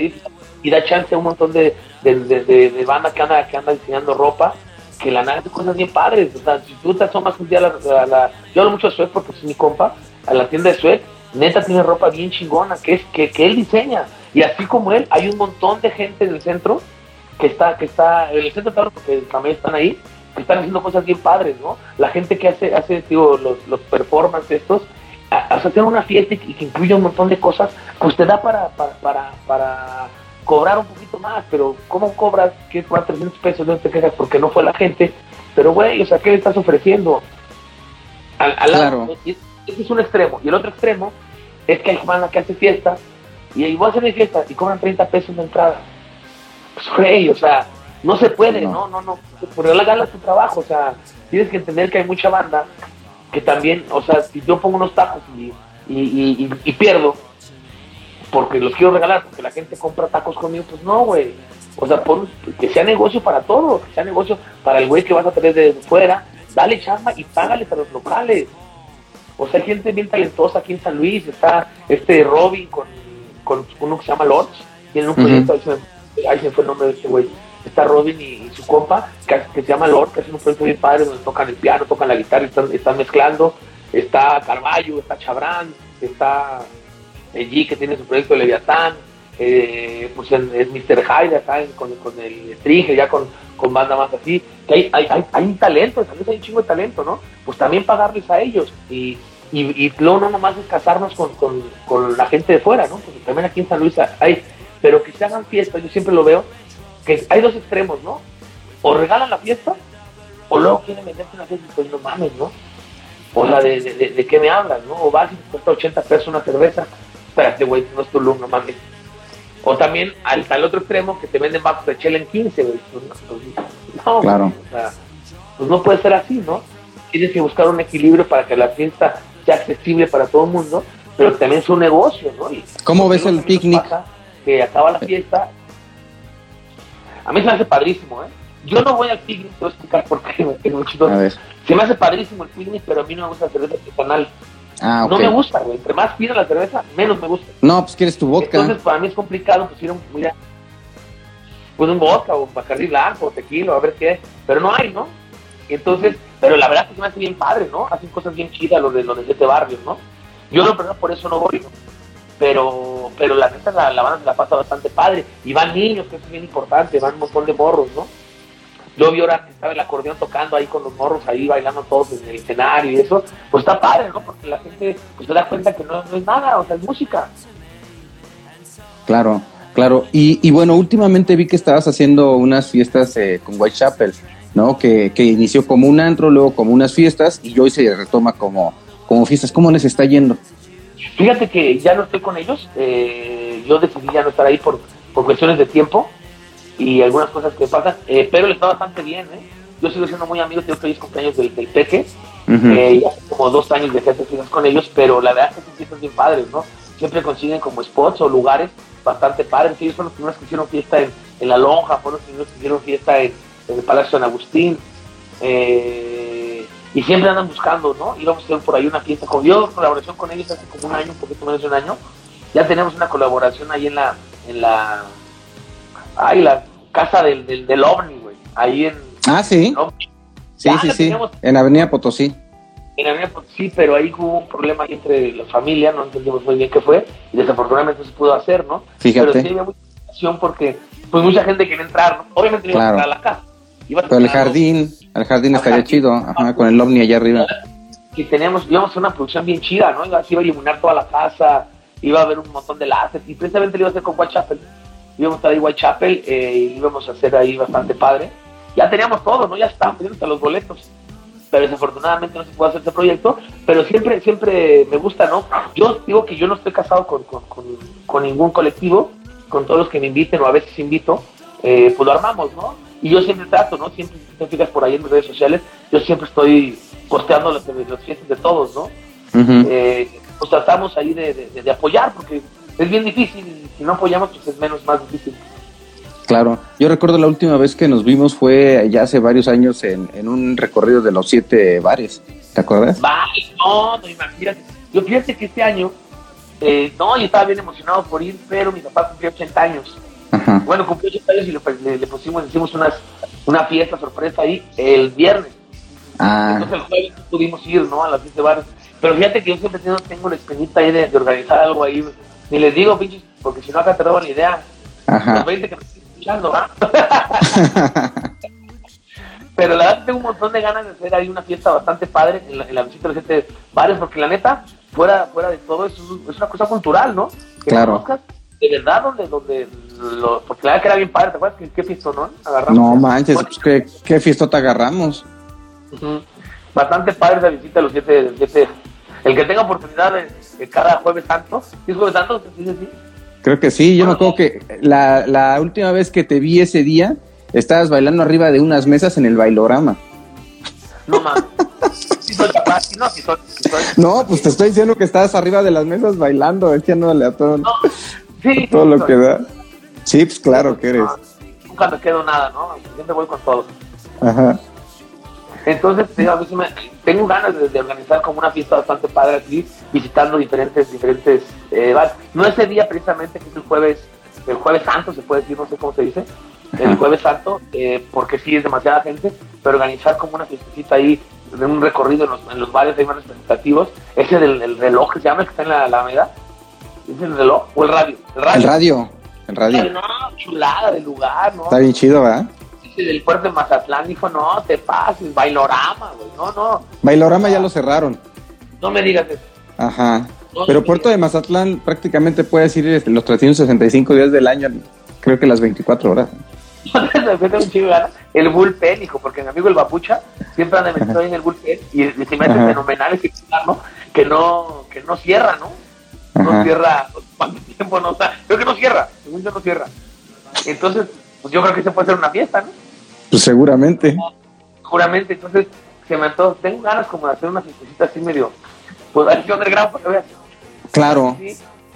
[SPEAKER 3] y da chance a un montón de, de, de, banda que anda, que anda diseñando ropa, que la nada de cosas bien padres. O sea, si tú te asomas un día a la, yo hablo mucho de Suez porque es mi compa, a la tienda de Suez, neta tiene ropa bien chingona, que es que, que él diseña. Y así como él, hay un montón de gente en el centro que está, que está, en el centro claro, porque también están ahí, que están haciendo cosas bien padres, ¿no? La gente que hace, hace digo, los, los performances estos, hacer una fiesta y que incluye un montón de cosas, pues te da para, para, para, cobrar un poquito más, pero ¿cómo cobras? que cobrar 300 pesos? No te quejas porque no fue la gente, pero güey, o sea, ¿qué le estás ofreciendo? Al, claro. Ese es un extremo, y el otro extremo es que hay banda que hace fiesta, y ahí voy a hacer mi fiesta y cobran 30 pesos de entrada. Pues güey, o sea, no se puede, no, no, no, por la tu trabajo, o sea, tienes que entender que hay mucha banda que también, o sea, si yo pongo unos tacos y, y, pierdo, porque los quiero regalar, porque la gente compra tacos conmigo, pues no, güey. O sea, pon, que sea negocio para todo, que sea negocio para el güey que vas a traer de fuera, dale chamba y págale a los locales. O sea, hay gente bien talentosa aquí en San Luis, está este Robin con, con uno que se llama Lords, tiene un proyecto, ahí, se, fue el nombre de este güey, está Robin y, su compa, que, se llama Lord, que es un proyecto bien padre, donde tocan el piano, tocan la guitarra, están, están mezclando. Está Carballo, está Chabrán, está G, que tiene su proyecto de Leviatán, eh, pues es Mr. Hyde acá con, el Stringer, ya con, con banda más así, que hay, hay, hay, hay talento, también hay un chingo de talento, ¿no? Pues también pagarles a ellos y, y, y luego no nomás es casarnos con, con, con, la gente de fuera, ¿no? Porque también aquí en San Luis hay, pero que se hagan fiestas, yo siempre lo veo, que hay dos extremos, ¿no? O regalan la fiesta, o luego quieren venderte una fiesta y pues no mames, ¿no? O sea, ¿de, de, qué me hablas, no? O vas y te cuesta 80 pesos una cerveza, espérate, güey, no es tu no mames. O también al, al otro extremo que te venden vasos de chela en 15, güey. Pues, pues, no,
[SPEAKER 2] claro.
[SPEAKER 3] o sea, pues no puede ser así, ¿no? Tienes que buscar un equilibrio para que la fiesta sea accesible para todo el mundo, pero también es un negocio, ¿no? Y,
[SPEAKER 2] ¿Cómo ves el picnic?
[SPEAKER 3] Que acaba la fiesta a mí se me hace padrísimo, ¿eh? Yo no voy al picnic, te voy a explicar por qué. Me Se me hace padrísimo el picnic, pero a mí no me gusta la cerveza artesanal. Ah, No me gusta, güey. Entre más pido la cerveza, menos me gusta.
[SPEAKER 2] No, pues quieres tu vodka.
[SPEAKER 3] Entonces, para mí es complicado, pues ir un, mira, pues un vodka o un bacardi blanco tequila, a ver qué. Pero no hay, ¿no? Entonces, pero la verdad es que me hace bien padre, ¿no? Hacen cosas bien chidas los de los de siete barrios, ¿no? Yo, verdad, por eso no voy, ¿no? pero pero la neta la, la banda se la pasa bastante padre y van niños que es bien importante van un montón de morros no yo vi ahora que estaba el acordeón tocando ahí con los morros ahí bailando todos en el escenario y eso pues está padre no porque la gente pues se da cuenta que no, es nada o sea es música
[SPEAKER 2] claro claro y, y bueno últimamente vi que estabas haciendo unas fiestas eh, con Whitechapel no que, que inició como un antro luego como unas fiestas y hoy se retoma como como fiestas cómo les está yendo
[SPEAKER 3] Fíjate que ya no estoy con ellos, eh, yo decidí ya no estar ahí por, por cuestiones de tiempo y algunas cosas que pasan, eh, pero le está bastante bien, ¿eh? Yo sigo siendo muy amigo, tengo feliz cumpleaños del, del Peque, eh, ya hace como dos años de fiestas con ellos, pero la verdad es que fiestas bien padres, ¿no? Siempre consiguen como spots o lugares bastante padres, ellos fueron los primeros que hicieron fiesta en, en La Lonja, fueron los primeros que hicieron fiesta en, en el Palacio San Agustín, eh, y siempre andan buscando, ¿no? Íbamos a hacer por ahí una fiesta con yo, colaboración con ellos hace como un año, un poquito menos de un año. Ya tenemos una colaboración ahí en la, en la, ay, la casa del, del, del OVNI, güey, ahí en...
[SPEAKER 2] Ah, sí. Sí, sí, sí, en Avenida Potosí.
[SPEAKER 3] En Avenida Potosí, pero ahí hubo un problema entre la familia, no entendimos muy bien qué fue, y desafortunadamente no se pudo hacer, ¿no?
[SPEAKER 2] Fíjate.
[SPEAKER 3] Pero sí había mucha porque pues mucha gente quería entrar, ¿no? Obviamente no iba a entrar a la casa.
[SPEAKER 2] Pero el jardín, el jardín estaría chido, ajá, con el ovni allá arriba.
[SPEAKER 3] Y teníamos, íbamos a hacer una producción bien chida, ¿no? Iba, iba a iluminar toda la casa, iba a haber un montón de láser, y precisamente lo iba a hacer con Whitechapel. Íbamos a estar ahí Whitechapel, eh, íbamos a hacer ahí bastante padre. Ya teníamos todo, ¿no? Ya estábamos hasta los boletos. Pero desafortunadamente no se puede hacer este proyecto, pero siempre, siempre me gusta, ¿no? Yo digo que yo no estoy casado con, con, con, ningún colectivo, con todos los que me inviten o a veces invito, eh, pues lo armamos, ¿no? Y yo siempre trato, ¿no? Siempre, si te fijas por ahí en mis redes sociales, yo siempre estoy posteando las, las fiestas de todos, ¿no? eh, pues tratamos ahí de, de, apoyar, porque es bien difícil, y si no apoyamos, pues es menos más difícil.
[SPEAKER 2] Claro, yo recuerdo la última vez que nos vimos fue ya hace varios años en, en un recorrido de los siete bares, ¿te acuerdas?
[SPEAKER 3] Vale, no, no, imagínate. Yo fíjate que este año, eh, no, yo estaba bien emocionado por ir, pero mi papá cumplió 80 años. Bueno, cumplió 80 años y le, pusimos, hicimos unas, una fiesta sorpresa ahí el viernes. Ah. Entonces el jueves pudimos ir, ¿no? A las siete bares. Pero fíjate que yo siempre tengo, tengo la espinita ahí de, organizar algo ahí. Ni les digo, pinches, porque si no acá te roban la idea. Ajá. Los 20 que escuchando. Pero la verdad tengo un montón de ganas de hacer ahí una fiesta bastante padre en la, visita de los siete bares, porque la neta, fuera, fuera de todo, es una cosa cultural, ¿no? Que
[SPEAKER 2] claro.
[SPEAKER 3] de verdad, donde, donde lo, porque la verdad que era bien padre, ¿te acuerdas? ¿Qué, qué fiestón, no?
[SPEAKER 2] Agarramos. No manches, pues, ¿qué, qué te agarramos?
[SPEAKER 3] Bastante padre la visita de los siete, siete el que tenga oportunidad de, cada jueves santo, ¿es jueves santo? ¿Sí, sí?
[SPEAKER 2] Creo que sí, yo me acuerdo que la, la última vez que te vi ese día, estabas bailando arriba de unas mesas en el bailorama.
[SPEAKER 3] No mames.
[SPEAKER 2] no, pues te estoy diciendo que estabas arriba de las mesas bailando, es que no le a todo,
[SPEAKER 3] no, sí,
[SPEAKER 2] todo lo que da. Chips, claro que eres.
[SPEAKER 3] Nunca me quedo nada, ¿no? Siempre voy con todo.
[SPEAKER 2] Ajá.
[SPEAKER 3] Entonces, a mí me, tengo ganas de, organizar como una fiesta bastante padre aquí, visitando diferentes, diferentes eh, No ese día precisamente, que es el jueves, el jueves santo, se puede decir, no sé cómo se dice, el jueves santo, eh, porque sí es demasiada gente, pero organizar como una fiestecita ahí, de un recorrido en los, en los bares ahí más representativos, ese del reloj que se llama, que está en la Alameda, ¿es el reloj o el radio?
[SPEAKER 2] El radio. El radio.
[SPEAKER 3] El radio. No, chulada del lugar, ¿no?
[SPEAKER 2] Está bien chido, ¿verdad?
[SPEAKER 3] Del puerto de Mazatlán dijo, no, te pases, Bailorama, güey, no, no.
[SPEAKER 2] Bailorama ya lo cerraron.
[SPEAKER 3] No me digas eso.
[SPEAKER 2] Ajá. Pero puerto de Mazatlán prácticamente puedes ir este, los 365 días del año, creo que las 24 horas.
[SPEAKER 3] el bullpen, hijo, porque mi amigo el Bapucha siempre anda metido en el bullpen y, se me hace fenomenal ese ¿no? Que no, que no cierra, ¿no? No cierra, ¿cuánto tiempo no está? Creo que no cierra, según yo no cierra. Entonces, pues yo creo que se puede hacer una fiesta, ¿no?
[SPEAKER 2] Pues seguramente.
[SPEAKER 3] Seguramente, entonces se me antoja, tengo ganas como de hacer una fiestecita así medio, pues así underground, para que veas.
[SPEAKER 2] Claro.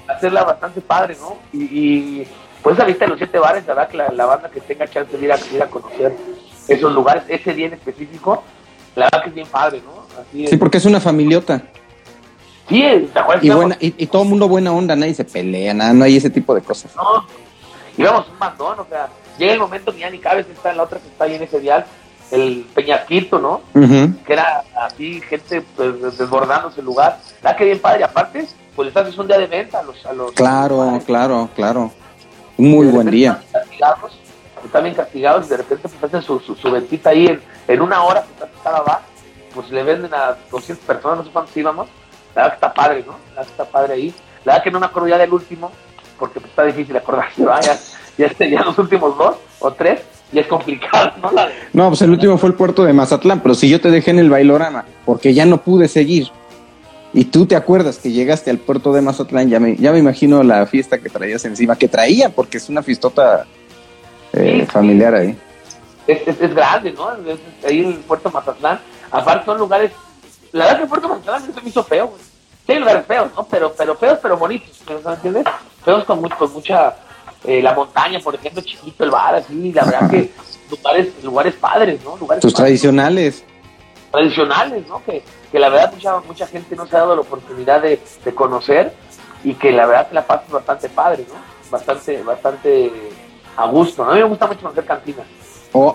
[SPEAKER 3] hacerla bastante padre, ¿no? Y, y pues esa lista de los siete bares, la verdad que la, banda que tenga chance de ir a, ir a conocer esos lugares, ese día en específico, la verdad que es bien padre, ¿no?
[SPEAKER 2] Así sí, porque es una familiota.
[SPEAKER 3] Sí, ¿te acuerdas?
[SPEAKER 2] Y, buena, y, todo el mundo buena onda, nadie se pelea, nada, no hay ese tipo de cosas.
[SPEAKER 3] No, íbamos un mandón, o sea, llega el momento que ya ni cabe, está en la otra que está ahí en ese dial, el Peñasquito, ¿no? Que era así, gente pues, desbordándose el lugar. La que bien padre, aparte, pues estás es un día de venta a los... A los
[SPEAKER 2] claro, claro, claro. Un muy buen día.
[SPEAKER 3] Están castigados, están bien castigados y de repente pues hacen su, su, ventita ahí en, en, una hora que está cada bar, pues le venden a 200 personas, no sé cuántos íbamos. La verdad que está padre, ¿no? La verdad que está padre ahí. La verdad que no me acuerdo ya del último, porque pues, está difícil acordarse, vaya ya, ya los últimos dos o tres, y es complicado, ¿no?
[SPEAKER 2] No, pues el último fue el puerto de Mazatlán, pero si yo te dejé en el bailorama, porque ya no pude seguir, y tú te acuerdas que llegaste al puerto de Mazatlán, ya me, ya me imagino la fiesta que traías encima, que traía, porque es una fiestota eh, familiar ahí.
[SPEAKER 3] Es, es, grande, ¿no? ahí en el puerto de Mazatlán. Aparte son lugares, la verdad que el puerto de Mazatlán se me hizo feo, güey. Sí, lugares feos, ¿no? Pero, pero feos, pero bonitos, ¿me entiendes? Feos con, con mucha eh, la montaña, por ejemplo, chiquito el bar, así, la verdad que lugares, lugares padres, ¿no? Lugares
[SPEAKER 2] Tus tradicionales.
[SPEAKER 3] Tradicionales, ¿no? Que, que la verdad mucha, mucha gente no se ha dado la oportunidad de, conocer y que la verdad que la paz es bastante padre, ¿no? Bastante, bastante a gusto, ¿no? A mí me gusta mucho conocer cantinas.
[SPEAKER 2] O,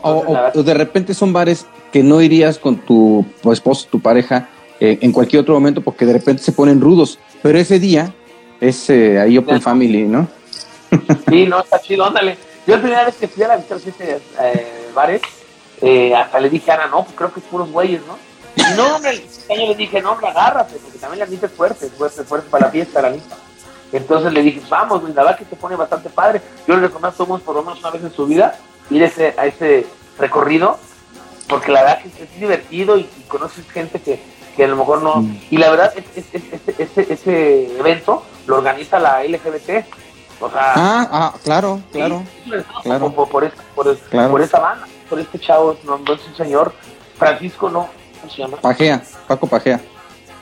[SPEAKER 2] o, de repente son bares que no irías con tu, esposo, tu pareja, eh, en cualquier otro momento porque de repente se ponen rudos, pero ese día es eh, ahí Open Family, ¿no?
[SPEAKER 3] Sí, no, está chido, ándale. Yo la primera vez que fui a la visita de eh, bares, eh, hasta le dije a Ana, no, pues creo que es puros güeyes, ¿no? Y no, hombre, el año le dije, no, hombre, agárrate, porque también la nita es fuerte, fuerte, fuerte para la fiesta, la nita. Entonces le dije, vamos, güey, la verdad que se pone bastante padre. Yo le recomiendo a todos por lo menos una vez en su vida ir ese, a ese recorrido, porque la verdad que es, divertido y, conoces gente que, que, a lo mejor no. Mm. Y la verdad, es, ese, ese evento lo organiza la LGBT,
[SPEAKER 2] ah, ah, claro, claro. claro.
[SPEAKER 3] Por, por, por, esa banda, por este chavo, no, es un señor, Francisco, no, ¿cómo se llama?
[SPEAKER 2] Pajea, Paco Pajea.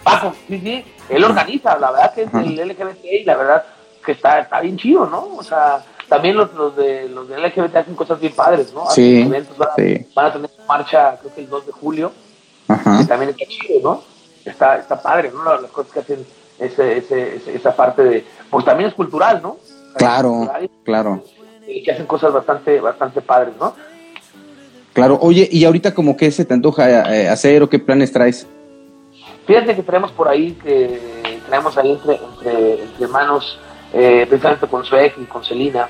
[SPEAKER 3] Paco, sí, sí, él organiza, la verdad que es el LGBT y la verdad que está, está bien chido, ¿no? O sea, también los, los de los de LGBT hacen cosas bien padres, ¿no?
[SPEAKER 2] Sí,
[SPEAKER 3] eventos, van, van, a tener su marcha, creo que el 2 de julio, Ajá. que también está chido, ¿no? Está, está padre, ¿no? Las, cosas que hacen ese, ese, esa parte de, pues también es cultural, ¿no?
[SPEAKER 2] Claro, claro.
[SPEAKER 3] Y que hacen cosas bastante, bastante padres, ¿no?
[SPEAKER 2] Claro, oye, ¿y ahorita como qué se te antoja eh, hacer o qué planes traes?
[SPEAKER 3] Fíjate que tenemos por ahí, que tenemos ahí entre, entre, entre manos, eh, precisamente con Suec y con Celina,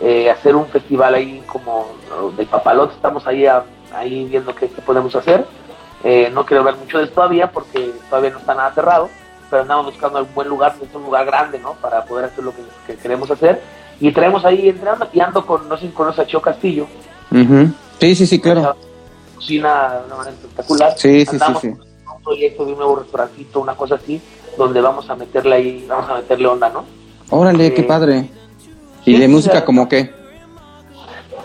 [SPEAKER 3] eh, hacer un festival ahí como del papalote, estamos ahí, a, ahí viendo qué, qué podemos hacer. Eh, no quiero ver mucho de esto todavía porque todavía no está nada cerrado, pero andamos buscando algún buen lugar, es un lugar grande, ¿no? Para poder hacer lo que, que queremos hacer. Y traemos ahí, entrando y ando con, no sé si conoces a Chio Castillo.
[SPEAKER 2] Uh -huh. Sí, sí, sí, claro.
[SPEAKER 3] Cocina de una manera espectacular.
[SPEAKER 2] Sí, sí,
[SPEAKER 3] andamos
[SPEAKER 2] sí, sí.
[SPEAKER 3] con un proyecto de un nuevo restaurantito, una cosa así, donde vamos a meterle ahí, vamos a meterle onda, ¿no?
[SPEAKER 2] Órale, eh, qué padre. ¿Y
[SPEAKER 3] sí,
[SPEAKER 2] de música
[SPEAKER 3] ya-
[SPEAKER 2] como qué?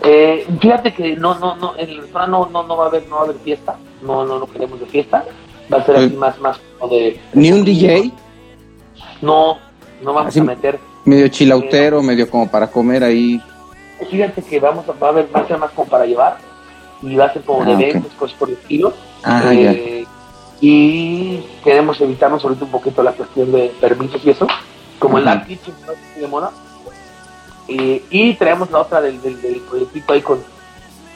[SPEAKER 3] Eh, fíjate que no, no, no, en el restaurante no, no, no va a haber, no va a haber fiesta, no, no, no queremos de fiesta, va a ser así
[SPEAKER 2] Eh.
[SPEAKER 3] más, más como de,
[SPEAKER 2] ¿Ni un DJ?
[SPEAKER 3] no, no vamos
[SPEAKER 2] Así-
[SPEAKER 3] a meter,
[SPEAKER 2] Medio chilautero, medio como para comer ahí.
[SPEAKER 3] fíjate que vamos a, va a haber, va a ser más como para llevar, y va a ser como
[SPEAKER 2] Ah,
[SPEAKER 3] de
[SPEAKER 2] ok.
[SPEAKER 3] eventos, cosas por el estilo,
[SPEAKER 2] Ah,
[SPEAKER 3] Eh, y queremos evitarnos ahorita un poquito la cuestión de permisos y eso, como
[SPEAKER 2] Ujú.
[SPEAKER 3] Dark Kitchen, ¿no? de moda. Eh, y traemos la otra del, del, del proyectito ahí con,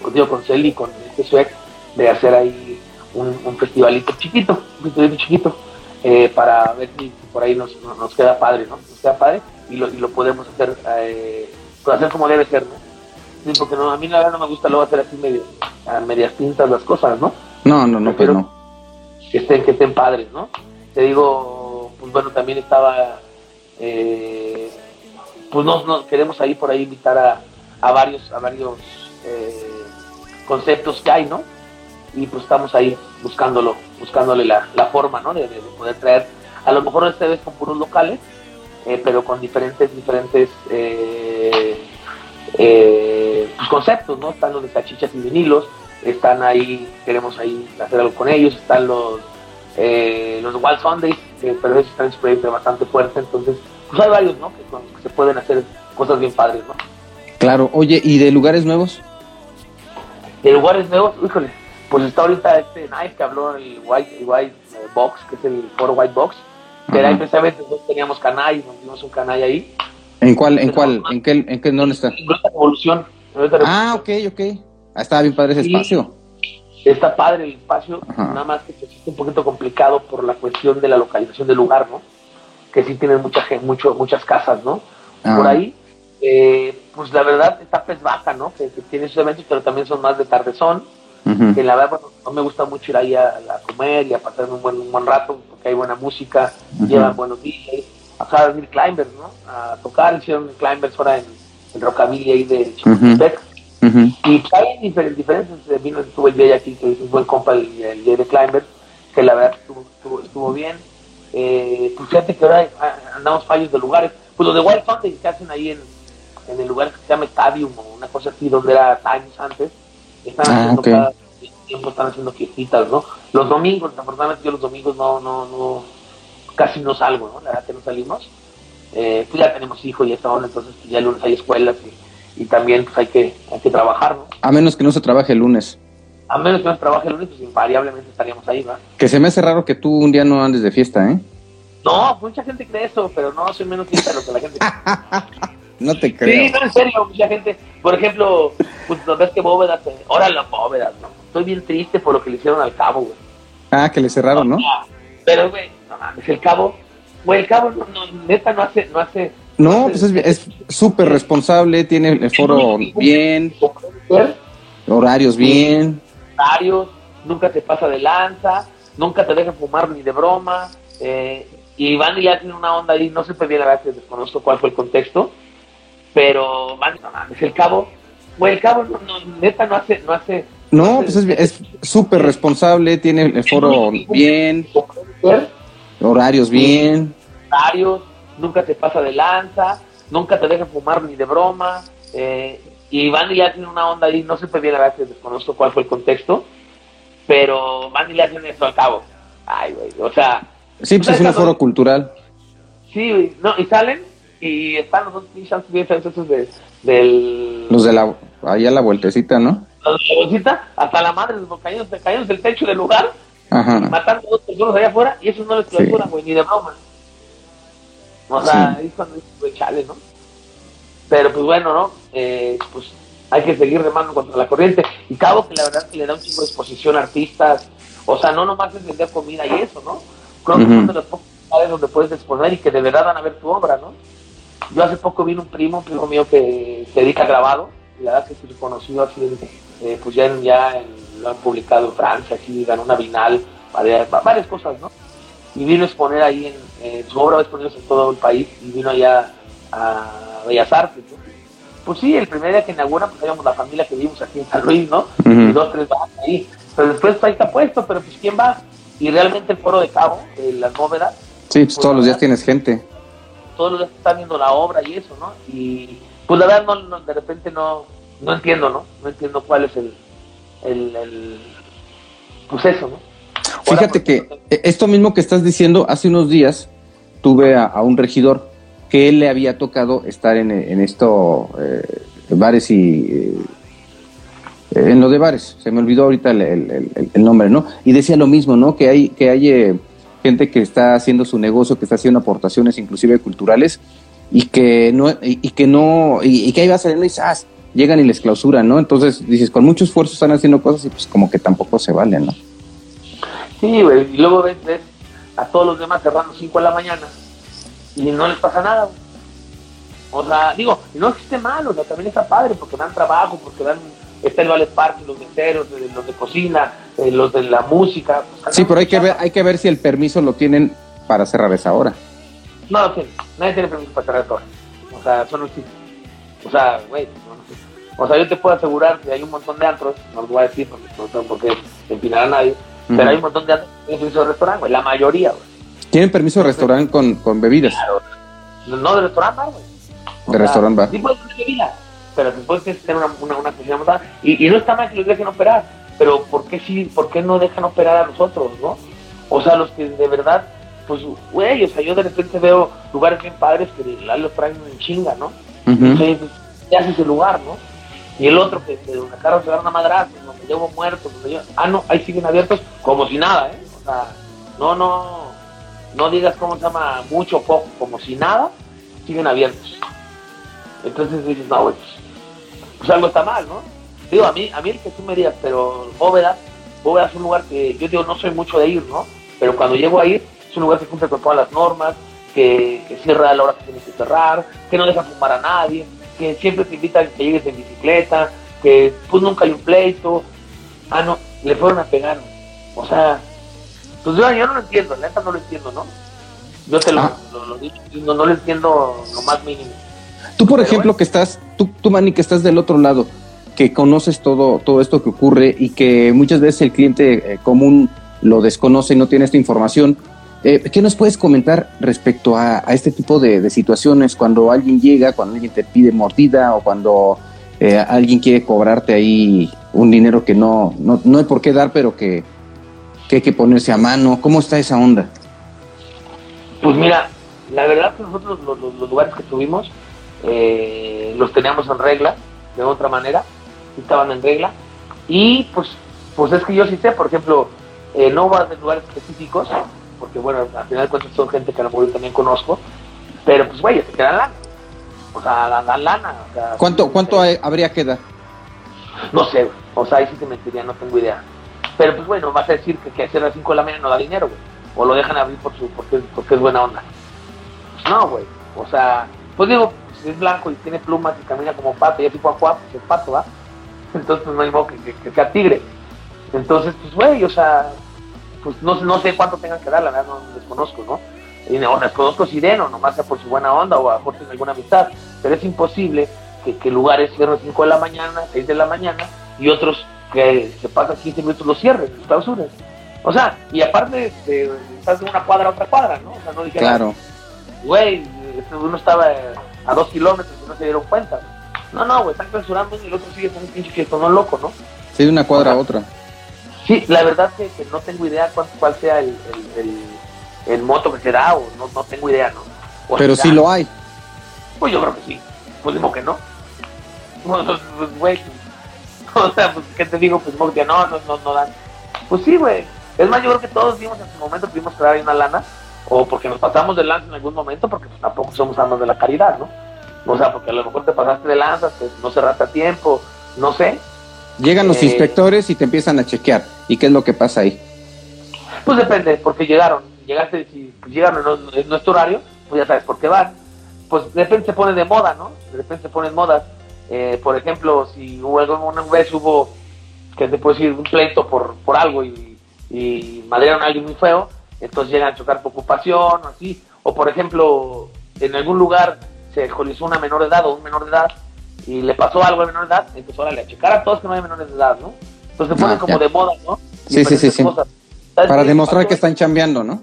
[SPEAKER 3] con, digo, con Celi y con este Suec, de hacer ahí un, un festivalito chiquito, un festivalito chiquito, eh, para ver si por ahí nos, queda padre, ¿no? Nos queda padre y lo, y lo podemos hacer, eh, pues hacer como debe ser, ¿no? Sí, porque no, a mí la verdad no me gusta luego hacer así medio, a medias tintas las cosas, ¿no?
[SPEAKER 2] No, no, no, pues
[SPEAKER 3] Pero-
[SPEAKER 2] no.
[SPEAKER 3] que estén, que estén padres, ¿no? Te digo, pues bueno, también estaba, eh, pues no, no, queremos ahí por ahí invitar a, a varios, a varios eh, conceptos que hay, ¿no? Y pues estamos ahí buscándolo, buscándole la, la forma, ¿no? De, de- de poder traer, a lo mejor esta vez con puros locales, eh, pero con diferentes, diferentes eh, eh, pues, conceptos, ¿no? Están los de salchichas y vinilos, están ahí, queremos ahí hacer algo con ellos, están los eh, los Wild Sundays, que pero ellos están en su proyecto bastante fuerte, entonces, pues hay varios, ¿no? Que, con- que se pueden hacer cosas bien padres, ¿no?
[SPEAKER 2] Claro, oye, ¿y de lugares nuevos?
[SPEAKER 3] De lugares nuevos, híjole, pues está ahorita este Knife que habló el White, el White eh, Box, que es el foro White Box, que era
[SPEAKER 2] Ajá.
[SPEAKER 3] ahí precisamente nosotros teníamos canal, nos dimos un canal ahí,
[SPEAKER 2] ¿En cuál, en cuál, en qué, en qué, dónde está?
[SPEAKER 3] en Revolución.
[SPEAKER 2] Ah, ok, ok. Ah, estaba bien padre ese
[SPEAKER 3] Sí.
[SPEAKER 2] espacio.
[SPEAKER 3] Está padre el espacio,
[SPEAKER 2] Ajá.
[SPEAKER 3] nada más que pues, es un poquito complicado por la cuestión de la localización del lugar, ¿no? Que sí tienen mucha gente, mucho, muchas casas, ¿no?
[SPEAKER 2] Ah.
[SPEAKER 3] Por ahí, eh, pues la verdad está Pez Baja, ¿no? Que, que tiene sus eventos, pero también son más de tardezón,
[SPEAKER 2] Ujú.
[SPEAKER 3] que la verdad bueno, no me gusta mucho ir ahí a, a comer y a pasar un buen, un buen rato, porque hay buena música,
[SPEAKER 2] Ujú.
[SPEAKER 3] llevan buenos DJs, acá venir climbers, ¿no? A tocar, hicieron climbers ahora en, en Rockabilly ahí de Chapultepec.
[SPEAKER 2] Ujú.
[SPEAKER 3] Y pues, hay diferentes, diferentes eh, vino, estuvo el Jay aquí, que es un buen compa, el, el Jay de Climber, que la verdad estuvo, estuvo, estuvo bien. Eh, pues fíjate que ahora hay- a- andamos fallos de lugares. Pues los de Wild Sunday que hacen ahí en, en el lugar que se llama Stadium o una cosa así, donde era Times antes, están
[SPEAKER 2] Ah,
[SPEAKER 3] haciendo
[SPEAKER 2] ok.
[SPEAKER 3] cada tiempo, están haciendo fiestitas, ¿no? Los domingos, afortunadamente yo los domingos no, no, no, casi no salgo, ¿no? La verdad que no salimos. Eh, pues ya tenemos hijos y esta onda, entonces pues, ya el lunes hay escuelas y, y también pues hay que, hay que trabajar, ¿no?
[SPEAKER 2] A menos que no se trabaje el lunes.
[SPEAKER 3] A menos que no trabaje el lunes, pues invariablemente estaríamos ahí, ¿va?
[SPEAKER 2] Que se me hace raro que tú un día no andes de fiesta, ¿eh?
[SPEAKER 3] No, mucha gente cree eso, pero no, soy menos fiesta de lo que la gente cree.
[SPEAKER 2] No te
[SPEAKER 3] Sí,
[SPEAKER 2] creo.
[SPEAKER 3] no, en serio, mucha gente, por ejemplo, pues no ves que bóvedas, eh, ahora las bóvedas, ¿no? Estoy bien triste por lo que le hicieron al cabo, güey.
[SPEAKER 2] Ah, que le cerraron, ¿no?
[SPEAKER 3] Pero, güey, no mames, el cabo, güey, el cabo, no, no, neta, no hace, no hace...
[SPEAKER 2] No, pues es es súper responsable, tiene el foro bien, horarios bien.
[SPEAKER 3] horarios, nunca te pasa de lanza, nunca te deja fumar ni de broma, eh, y Van ya tiene una onda ahí, no sé bien la verdad que desconozco cuál fue el contexto, pero Van, no mames, el cabo, güey, el cabo, no, no, neta, no hace, no hace...
[SPEAKER 2] No, pues es es súper responsable, tiene el foro bien, horarios bien.
[SPEAKER 3] horarios, nunca te pasa de lanza, nunca te deja fumar ni de broma, eh, y Van ya tiene una onda ahí, no sé bien verdad que desconozco cuál fue el contexto, pero Van ya tiene eso al cabo. Ay, güey, o sea,
[SPEAKER 2] Sí, pues es un foro cultural.
[SPEAKER 3] Sí, no, y salen y están los dos pinches esos de, del...
[SPEAKER 2] Los de la, allá la vueltecita, ¿no?
[SPEAKER 3] Los de la vueltecita, hasta la madre, caídos, caídos del techo del lugar, Ajá. matando a dos personas allá afuera, y eso no les clausura, güey, ni de broma. O sea, ahí es cuando dices, chale, ¿no? Pero pues bueno, ¿no? Eh, pues hay que seguir remando contra la corriente. Y Cabo, que la verdad que le da un chingo de exposición a artistas, o sea, no nomás es vender comida y eso, ¿no? Creo que son de los pocos lugares donde puedes exponer y que de verdad van a ver tu obra, ¿no? Yo hace poco vino un primo, un primo mío que se dedica a grabado, y la verdad que se conoció así, eh, pues ya, ya lo han publicado en Francia, aquí ganó una Vinal, varias, varias cosas, ¿no? Y vino a exponer ahí en, su obra, va a exponerse en todo el país, y vino allá a Bellas Artes, ¿no? Pues sí, el primer día que inaugura, pues éramos la familia que vivimos aquí en San Luis, ¿no? Y dos, tres van ahí. Pero después ahí está puesto, pero pues ¿quién va? Y realmente el foro de Cabo, de las bóvedas.
[SPEAKER 2] Sí, pues, todos los días tienes gente
[SPEAKER 3] todos los días están viendo la obra y eso, ¿no? Y pues la verdad, no, de repente no, no entiendo, ¿no? No entiendo cuál es el, el, el pues eso, ¿no?
[SPEAKER 2] Fíjate que esto mismo que estás diciendo, hace unos días tuve a, un regidor que él le había tocado estar en, en esto, eh, bares y... Eh, en lo de bares, se me olvidó ahorita el, el, el, nombre, ¿no? Y decía lo mismo, ¿no? Que hay, que hay eh, gente que está haciendo su negocio, que está haciendo aportaciones inclusive culturales y que no, y, que no, y, que ahí va saliendo y ¡zas! llegan y les clausuran, ¿no? Entonces dices, con mucho esfuerzo están haciendo cosas y pues como que tampoco se valen, ¿no?
[SPEAKER 3] Sí, güey, y luego ves, a todos los demás cerrando 5 de la mañana y no les pasa nada, O sea, digo, no es que esté mal, o sea, también está padre porque dan trabajo, porque dan está el Ballet Park, los meseros, los de cocina, eh, los de la música.
[SPEAKER 2] Pues, sí, pero hay que ver, hay que ver si el permiso lo tienen para cerrar esa hora.
[SPEAKER 3] No lo tienen, nadie tiene permiso para cerrar esa hora. O sea, eso no existe. O sea, güey, no, no O sea, yo te puedo asegurar que hay un montón de antros, no lo voy a decir porque no tengo por qué empinar a nadie, pero hay un montón de antros que tienen permiso de restaurante, güey, la mayoría, güey.
[SPEAKER 2] ¿Tienen permiso de restaurante con, con bebidas? Claro.
[SPEAKER 3] No, de restaurante bar, güey.
[SPEAKER 2] De restaurante bar.
[SPEAKER 3] Sí, puedes tener bebidas pero después tienes que tener una, una, una y, y, no está mal que los dejen operar, pero ¿por qué, sí, ¿por qué no dejan operar a los otros, no? O sea, los que de verdad, pues, güey, o sea, yo de repente veo lugares bien padres que la los traen en chinga, ¿no? Entonces, pues, ya hace ese lugar, ¿no? Y el otro que, que donde carros se dan una madraza, donde llevo muertos, donde yo, ah, no, ahí siguen abiertos como si nada, ¿eh? O sea, no, no, no digas cómo se llama mucho o poco, como si nada, siguen abiertos. Entonces dices, no, pues, pues algo está mal, ¿no? Digo, a mí, a mí el que tú me digas, pero Bóveda, Bóveda es un lugar que yo digo, no soy mucho de ir, ¿no? Pero cuando llego a ir, es un lugar que cumple con todas las normas, que, cierra a la hora que tienes que cerrar, que no deja fumar a nadie, que siempre te invitan a que llegues en bicicleta, que pues nunca hay un pleito. Ah, no, le fueron a pegar. O sea, pues yo, yo no lo entiendo, la neta no lo entiendo, ¿no? Yo te lo, ah. lo, dicho, no, no lo entiendo lo más mínimo.
[SPEAKER 2] Tú, por ejemplo, que estás, tú, tú, Manny, que estás del otro lado, que conoces todo, todo esto que ocurre y que muchas veces el cliente eh, común lo desconoce y no tiene esta información. Eh, ¿Qué nos puedes comentar respecto a, este tipo de, situaciones cuando alguien llega, cuando alguien te pide mordida o cuando eh, alguien quiere cobrarte ahí un dinero que no, no, no hay por qué dar, pero que, que hay que ponerse a mano? ¿Cómo está esa onda?
[SPEAKER 3] Pues mira, la verdad que nosotros los, los lugares que tuvimos, eh, los teníamos en regla, de otra manera, estaban en regla. Y pues, pues es que yo sí sé, por ejemplo, eh, no vas de lugares específicos, porque bueno, al final de cuentas son gente que a lo mejor yo también conozco, pero pues güey, te quedan lana. O sea, dan, lana.
[SPEAKER 2] ¿Cuánto, cuánto habría que dar?
[SPEAKER 3] No sé, o sea, ahí sí te mentiría, no tengo idea. Pero pues bueno, vas a decir que, que hacer a las 5 de la mañana no da dinero, güey. O lo dejan abrir por su, porque, porque es buena onda. Pues no, güey. O sea, pues digo, es blanco y tiene plumas y camina como pato y así cuac, pues es pato, ¿va? Entonces pues, no hay modo que, que, sea tigre. Entonces, pues güey, o sea, pues no, no sé cuánto tengan que dar, la verdad no desconozco, ¿no? Y no desconozco si den o nomás sea por su buena onda o a lo mejor alguna amistad, pero es imposible que, que lugares cierren 5 de la mañana, 6 de la mañana y otros que se pasan 15 minutos los cierren, los clausuras. O sea, y aparte de, estás de una cuadra a otra cuadra, ¿no? O sea, no dijeron,
[SPEAKER 2] claro.
[SPEAKER 3] güey, uno estaba a dos kilómetros y no se dieron cuenta. No, no, güey, están clausurando y el otro sigue con un pinche no loco, ¿no?
[SPEAKER 2] Sí, de una cuadra a otra.
[SPEAKER 3] Sí, la verdad que, que no tengo idea cuál, cuál sea el, el, en moto que se da, o no, no tengo idea, ¿no?
[SPEAKER 2] Pero sí lo hay.
[SPEAKER 3] Pues yo creo que sí. Pues digo que no. Pues, pues, güey, o sea, pues, ¿qué te digo? Pues que no, no, no, no dan. Pues sí, güey. Es más, yo creo que todos vimos en su momento tuvimos que dar ahí una lana, o porque nos pasamos de lanza en algún momento, porque pues, tampoco somos almas de la caridad, ¿no? O sea, porque a lo mejor te pasaste de lanza, no cerraste a tiempo, no sé.
[SPEAKER 2] Llegan los eh, inspectores y te empiezan a chequear. ¿Y qué es lo que pasa ahí?
[SPEAKER 3] Pues depende, porque llegaron. Llegaste, si llegaron en nuestro horario, pues ya sabes por qué van. Pues de repente se pone de moda, ¿no? De repente se ponen modas. Eh, por ejemplo, si hubo una vez hubo, que te puedo decir, un pleito por, por algo y, y madrearon a alguien muy feo, entonces llegan a chocar por ocupación o así. O por ejemplo, en algún lugar se colizó una menor de edad o un menor de edad y le pasó algo a menor de edad, entonces órale, a checar a todos que no hay menores de edad, ¿no? Entonces se ponen ah, como de moda, ¿no?
[SPEAKER 2] sí, sí, sí, sí. Para demostrar que están chambeando, ¿no?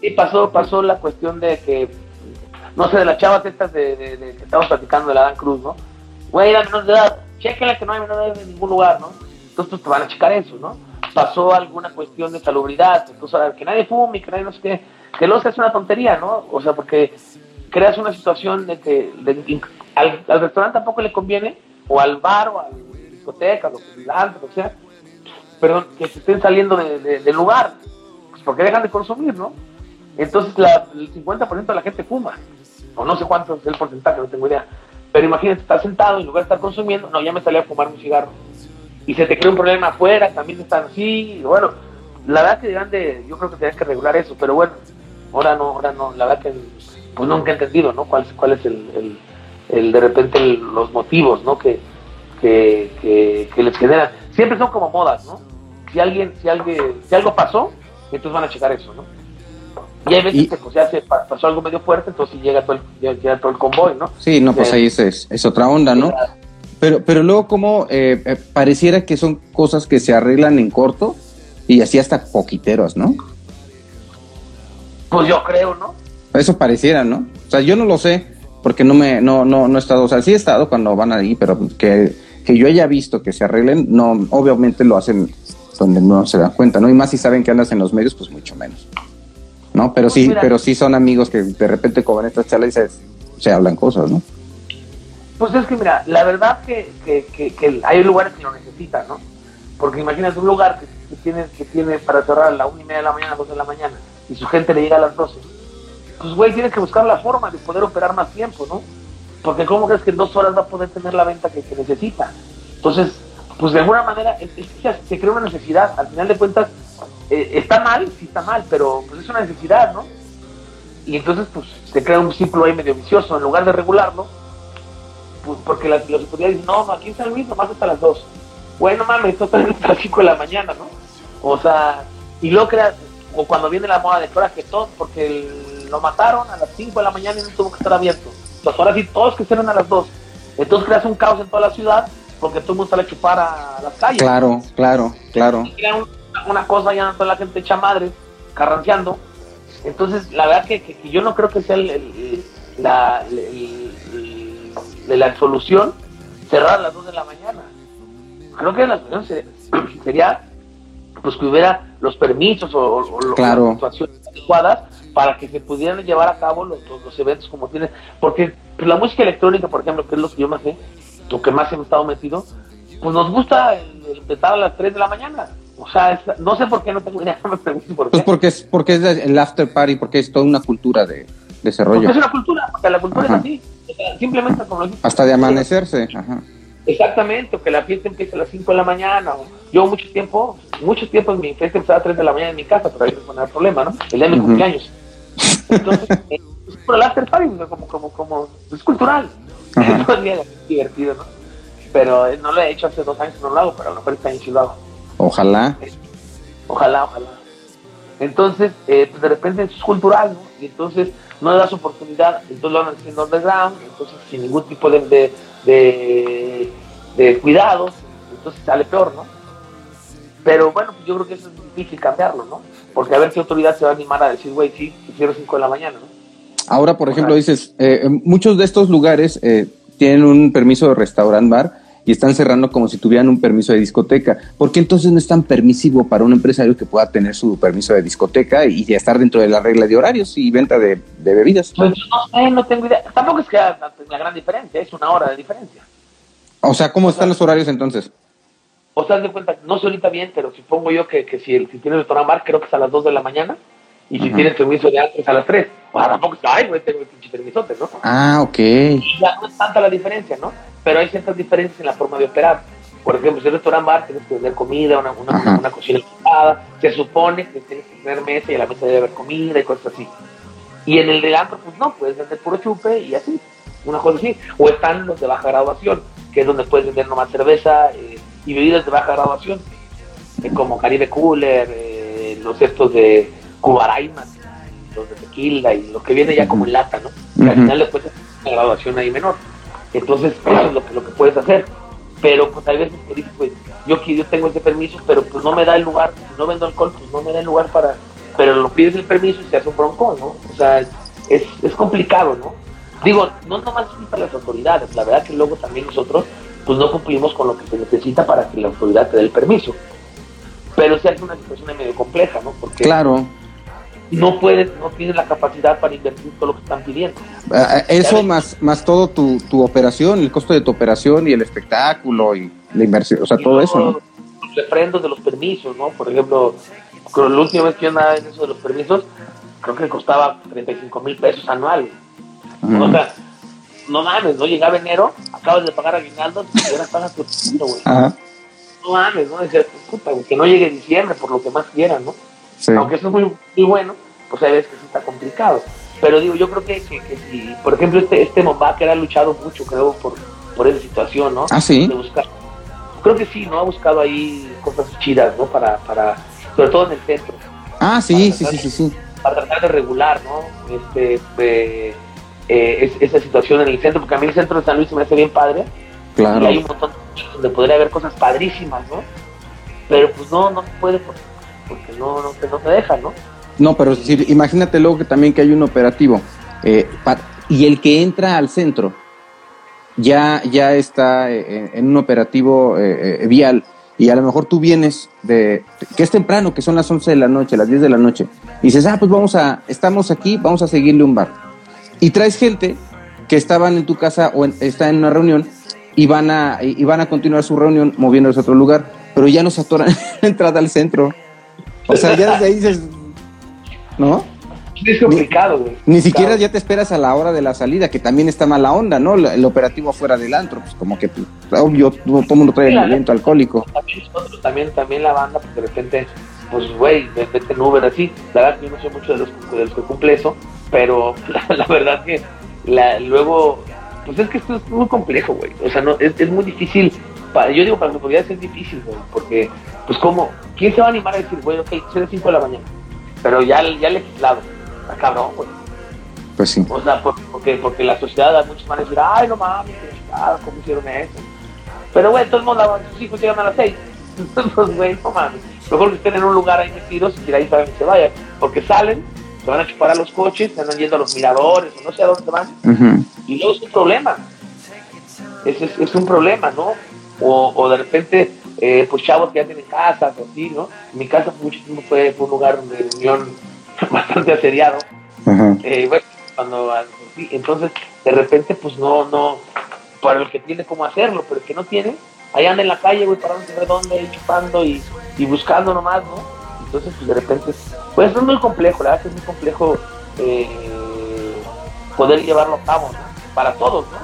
[SPEAKER 3] Sí, pasó, pasó la cuestión de que, no sé, de las chavas estas de, de, que estamos platicando de la Dan Cruz, ¿no? Güey, la menor de edad, chequenla que no hay menor de edad en ningún lugar, ¿no? Entonces pues, te van a checar eso, ¿no? Pasó alguna cuestión de salubridad, entonces que nadie fume, que nadie no sé qué, que luego es una tontería, ¿no? O sea, porque creas una situación de que, al, restaurante tampoco le conviene, o al bar, o a la discoteca, que, lo que sea, perdón, que se estén saliendo del lugar, pues porque dejan de consumir, ¿no? Entonces la, el 50% de la gente fuma, o no sé cuánto es el porcentaje, no tengo idea. Pero imagínate, estar sentado en lugar de estar consumiendo, no, ya me salí a fumar un cigarro. Y se te crea un problema afuera, también están así, bueno, la verdad que de, yo creo que tienes que regular eso, pero bueno, ahora no, ahora no, la verdad que pues nunca he entendido, ¿no? ¿Cuál, cuál es el, el, de repente los motivos, ¿no? Que, que, que, les generan. Siempre son como modas, ¿no? Si alguien, si alguien, si algo pasó, entonces van a checar eso, ¿no? Y hay veces que pues, ya se pasó algo medio fuerte, entonces llega todo el, llega todo el convoy, ¿no?
[SPEAKER 2] Sí, no, pues ahí es, es, otra onda, ¿no? Pero, pero luego como eh, eh, pareciera que son cosas que se arreglan en corto y así hasta poquiteros, ¿no?
[SPEAKER 3] Pues yo creo, ¿no?
[SPEAKER 2] Eso pareciera, ¿no? O sea, yo no lo sé, porque no me, no, no, no he estado, o sea, sí he estado cuando van ahí, pero que, que yo haya visto que se arreglen, no, obviamente lo hacen donde no se dan cuenta, ¿no? Y más si saben que andas en los medios, pues mucho menos. ¿No? Pero pues sí, pero sí son amigos que de repente cobran estas charlas y se, se, hablan cosas, ¿no?
[SPEAKER 3] Pues es que mira, la verdad que, que, que, hay lugares que lo necesitan, ¿no? Porque imagínate un lugar que, tiene, que tiene para cerrar a la una y media de la mañana, dos de la mañana, y su gente le llega a las 12 pues güey, tienes que buscar la forma de poder operar más tiempo, ¿no? Porque ¿cómo crees que en dos horas va a poder tener la venta que, necesita? Entonces, pues de alguna manera se crea una necesidad. Al final de cuentas, eh, está mal, sí está mal, pero pues es una necesidad, ¿no? Y entonces, pues se crea un ciclo ahí medio vicioso. En lugar de regularlo, pues porque las, los estudiantes dicen, no, aquí en San Luis nomás hasta las dos. Bueno, mames, esto está hasta las 5 de la mañana, ¿no? O sea, y luego creas, o cuando viene la moda de que todo, porque el lo mataron a las 5 de la mañana y no tuvo que estar abierto. Pues ahora sí, todos que cierran a las 2. Entonces creas un caos en toda la ciudad porque todo el mundo sale a chupar a las calles.
[SPEAKER 2] Claro, claro, claro.
[SPEAKER 3] Y una, cosa, ya toda la gente echa madre, carranceando. Entonces, la verdad que, yo no creo que sea la, la solución cerrar a las 2 de la mañana. Creo que la solución sería pues que hubiera los permisos o,
[SPEAKER 2] las
[SPEAKER 3] situaciones adecuadas para que se pudieran llevar a cabo los, los, eventos como tienen. Porque pues, la música electrónica, por ejemplo, que es lo que yo más sé, lo que más hemos estado metido, pues nos gusta empezar a las 3 de la mañana. O sea, no sé por qué, no tengo idea, me pregunto por
[SPEAKER 2] pues qué. Pues porque es, porque es el after party, porque es toda una cultura de desarrollo.
[SPEAKER 3] Porque es una cultura, porque la cultura es así. simplemente como
[SPEAKER 2] Hasta de amanecerse, ajá.
[SPEAKER 3] Exactamente, o que la fiesta empiece a las 5 de la mañana. yo mucho tiempo, mucho tiempo mi fiesta empezaba a 3 de la mañana en mi casa, pero ahí no el problema, ¿no? El día de mi cumpleaños. Entonces, eh, pues, por el after party, como, como, como, es cultural. Es divertido, ¿no? Pero eh, no lo he hecho hace dos años, no lo hago, pero a lo mejor este año sí lo hago.
[SPEAKER 2] Ojalá.
[SPEAKER 3] Ojalá, ojalá. Entonces, eh, pues de repente es cultural, ¿no? Y entonces no le das oportunidad, entonces lo van haciendo underground, entonces sin ningún tipo de, de, de, de cuidados, entonces sale peor, ¿no? Pero bueno, pues yo creo que eso es difícil cambiarlo, ¿no? Porque a ver qué autoridad se va a animar a decir, güey, sí, quiero 5 de la mañana, ¿no?
[SPEAKER 2] Ahora, por ejemplo, dices, eh, muchos de estos lugares eh, tienen un permiso de restaurant bar y están cerrando como si tuvieran un permiso de discoteca. porque entonces no es tan permisivo para un empresario que pueda tener su permiso de discoteca y ya estar dentro de la regla de horarios y venta de, bebidas?
[SPEAKER 3] Pues no sé, no tengo idea. Tampoco es que haya la gran diferencia, es una hora de diferencia.
[SPEAKER 2] O sea, ¿cómo están los horarios entonces?
[SPEAKER 3] O sea, de cuenta, no sé ahorita bien, pero supongo yo que, que si, el, si tienes restaurante bar, creo que es a las 2 de la mañana. Y si tienes permiso de antes a las 3. O sea, tampoco ay, güey, tengo el pinche permisote, ¿no?
[SPEAKER 2] Ah, ok.
[SPEAKER 3] Y ya no es tanta la diferencia, ¿no? Pero hay ciertas diferencias en la forma de operar. Por ejemplo, si el restaurante bar tienes que vender comida, una, una, una, cocina equipada, se supone que tienes que tener mesa y a la mesa debe haber comida y cosas así. Y en el de antro, pues no, puedes vender puro chupe y así, una cosa así. O están los de baja graduación, que es donde puedes vender nomás cerveza eh, y bebidas de baja graduación, eh, como Caribe Cooler, eh, los estos de Cubaraima, los de tequila y lo que viene ya como en lata, ¿no? Y al final después una graduación ahí menor. Entonces, eso es lo que, lo que puedes hacer pero pues hay veces que dices, pues yo, yo tengo ese permiso, pero pues no me da el lugar, si no vendo alcohol, pues no me da el lugar para, pero lo pides el permiso y se hace un bronco, ¿no? O sea, es, es complicado, ¿no? Digo, no nomás es para las autoridades, la verdad que luego también nosotros pues no cumplimos con lo que se necesita para que la autoridad te dé el permiso. Pero se hace una situación medio compleja, ¿no?
[SPEAKER 2] Porque claro
[SPEAKER 3] no puedes, no tienes la capacidad para invertir todo lo que están pidiendo.
[SPEAKER 2] Ah, ah, eso más, más todo tu, tu operación, el costo de tu operación y el espectáculo y la inversión, o sea, todo eso, ¿no?
[SPEAKER 3] Los refrendos de los permisos, ¿no? Por ejemplo, la última vez que yo andaba en eso de los permisos, creo que costaba 35 mil pesos anual. O sea, no mames, no llegaba enero, acabas de pagar aguinaldo y ahora pagas tu güey. No mames, ¿no? Decir, puta, que no llegue diciembre por lo que más quieran, ¿no? Aunque eso es muy, muy bueno, pues hay veces que sí está complicado. Pero digo, yo creo que, que, si, por ejemplo, este, este que ha luchado mucho, creo, por, por esa situación, ¿no?
[SPEAKER 2] Ah, sí.
[SPEAKER 3] De buscar. Creo que sí, ¿no? Ha buscado ahí cosas chidas, ¿no? Para, para, sobre todo en el centro.
[SPEAKER 2] Ah, sí, sí, sí, sí, sí.
[SPEAKER 3] Para tratar de regular, ¿no? Este, eh, eh, esa situación en el centro, porque a mí el centro de San Luis se me hace bien padre.
[SPEAKER 2] Claro.
[SPEAKER 3] Y hay un montón donde podría haber cosas padrísimas, ¿no? Pero pues no, no se puede porque porque no, no, no te dejan, ¿no?
[SPEAKER 2] No, pero si, imagínate luego que también que hay un operativo eh, y el que entra al centro ya, ya está eh, en un operativo eh, vial y a lo mejor tú vienes de que es temprano, que son las 11 de la noche, las 10 de la noche, y dices, ah, pues vamos a, estamos aquí, vamos a seguirle un bar. Y traes gente que estaban en tu casa o está en una reunión y van a, y van a continuar su reunión moviéndose a otro lugar, pero ya nos atoran la entrada al centro. O sea, ya desde ahí dices, ¿no?
[SPEAKER 3] Es complicado, güey.
[SPEAKER 2] Ni, siquiera ya te esperas a la hora de la salida, que también está mala onda, ¿no? El, operativo afuera del antro, pues como que, pues, obvio, todo el mundo trae el aliento alcohólico.
[SPEAKER 3] También, también, la banda, pues de repente, pues, güey, de repente en Uber así, la verdad yo no sé mucho de los, de los que cumple eso, pero la, verdad que la, luego, pues es que esto es muy complejo, güey. O sea, no, es, es muy difícil yo digo, para las autoridades es difícil, güey, porque, pues, como, ¿quién se va a animar a decir, güey, ok, soy 5 de la mañana? Pero ya, ya legislado, está cabrón, güey.
[SPEAKER 2] Pues sí.
[SPEAKER 3] O sea, porque, porque la sociedad, muchos van a decir, ay, no mames, ¿cómo hicieron eso? Pero, güey, todo el mundo, sus hijos llegan a las 6. Entonces, güey, no mames. Mejor que estén en un lugar ahí metidos y ahí saben que se vayan. Porque salen, se van a chupar a los coches, se andan yendo a los miradores, o no sé a dónde van. Y luego es un problema. Es, es, es, un problema, ¿no? o, o de repente, eh, pues chavos que ya tienen casas o así, ¿no? Mi casa muchísimo fue, un lugar de reunión bastante asediado. Eh, bueno, cuando, entonces, de repente, pues no, no, para el que tiene cómo hacerlo, pero el que no tiene, ahí anda en la calle, güey, parando de dónde, chupando y, y buscando nomás, ¿no? Entonces, pues de repente, pues es muy complejo, la verdad es muy complejo eh, poder llevarlo a cabo. Para todos, ¿no?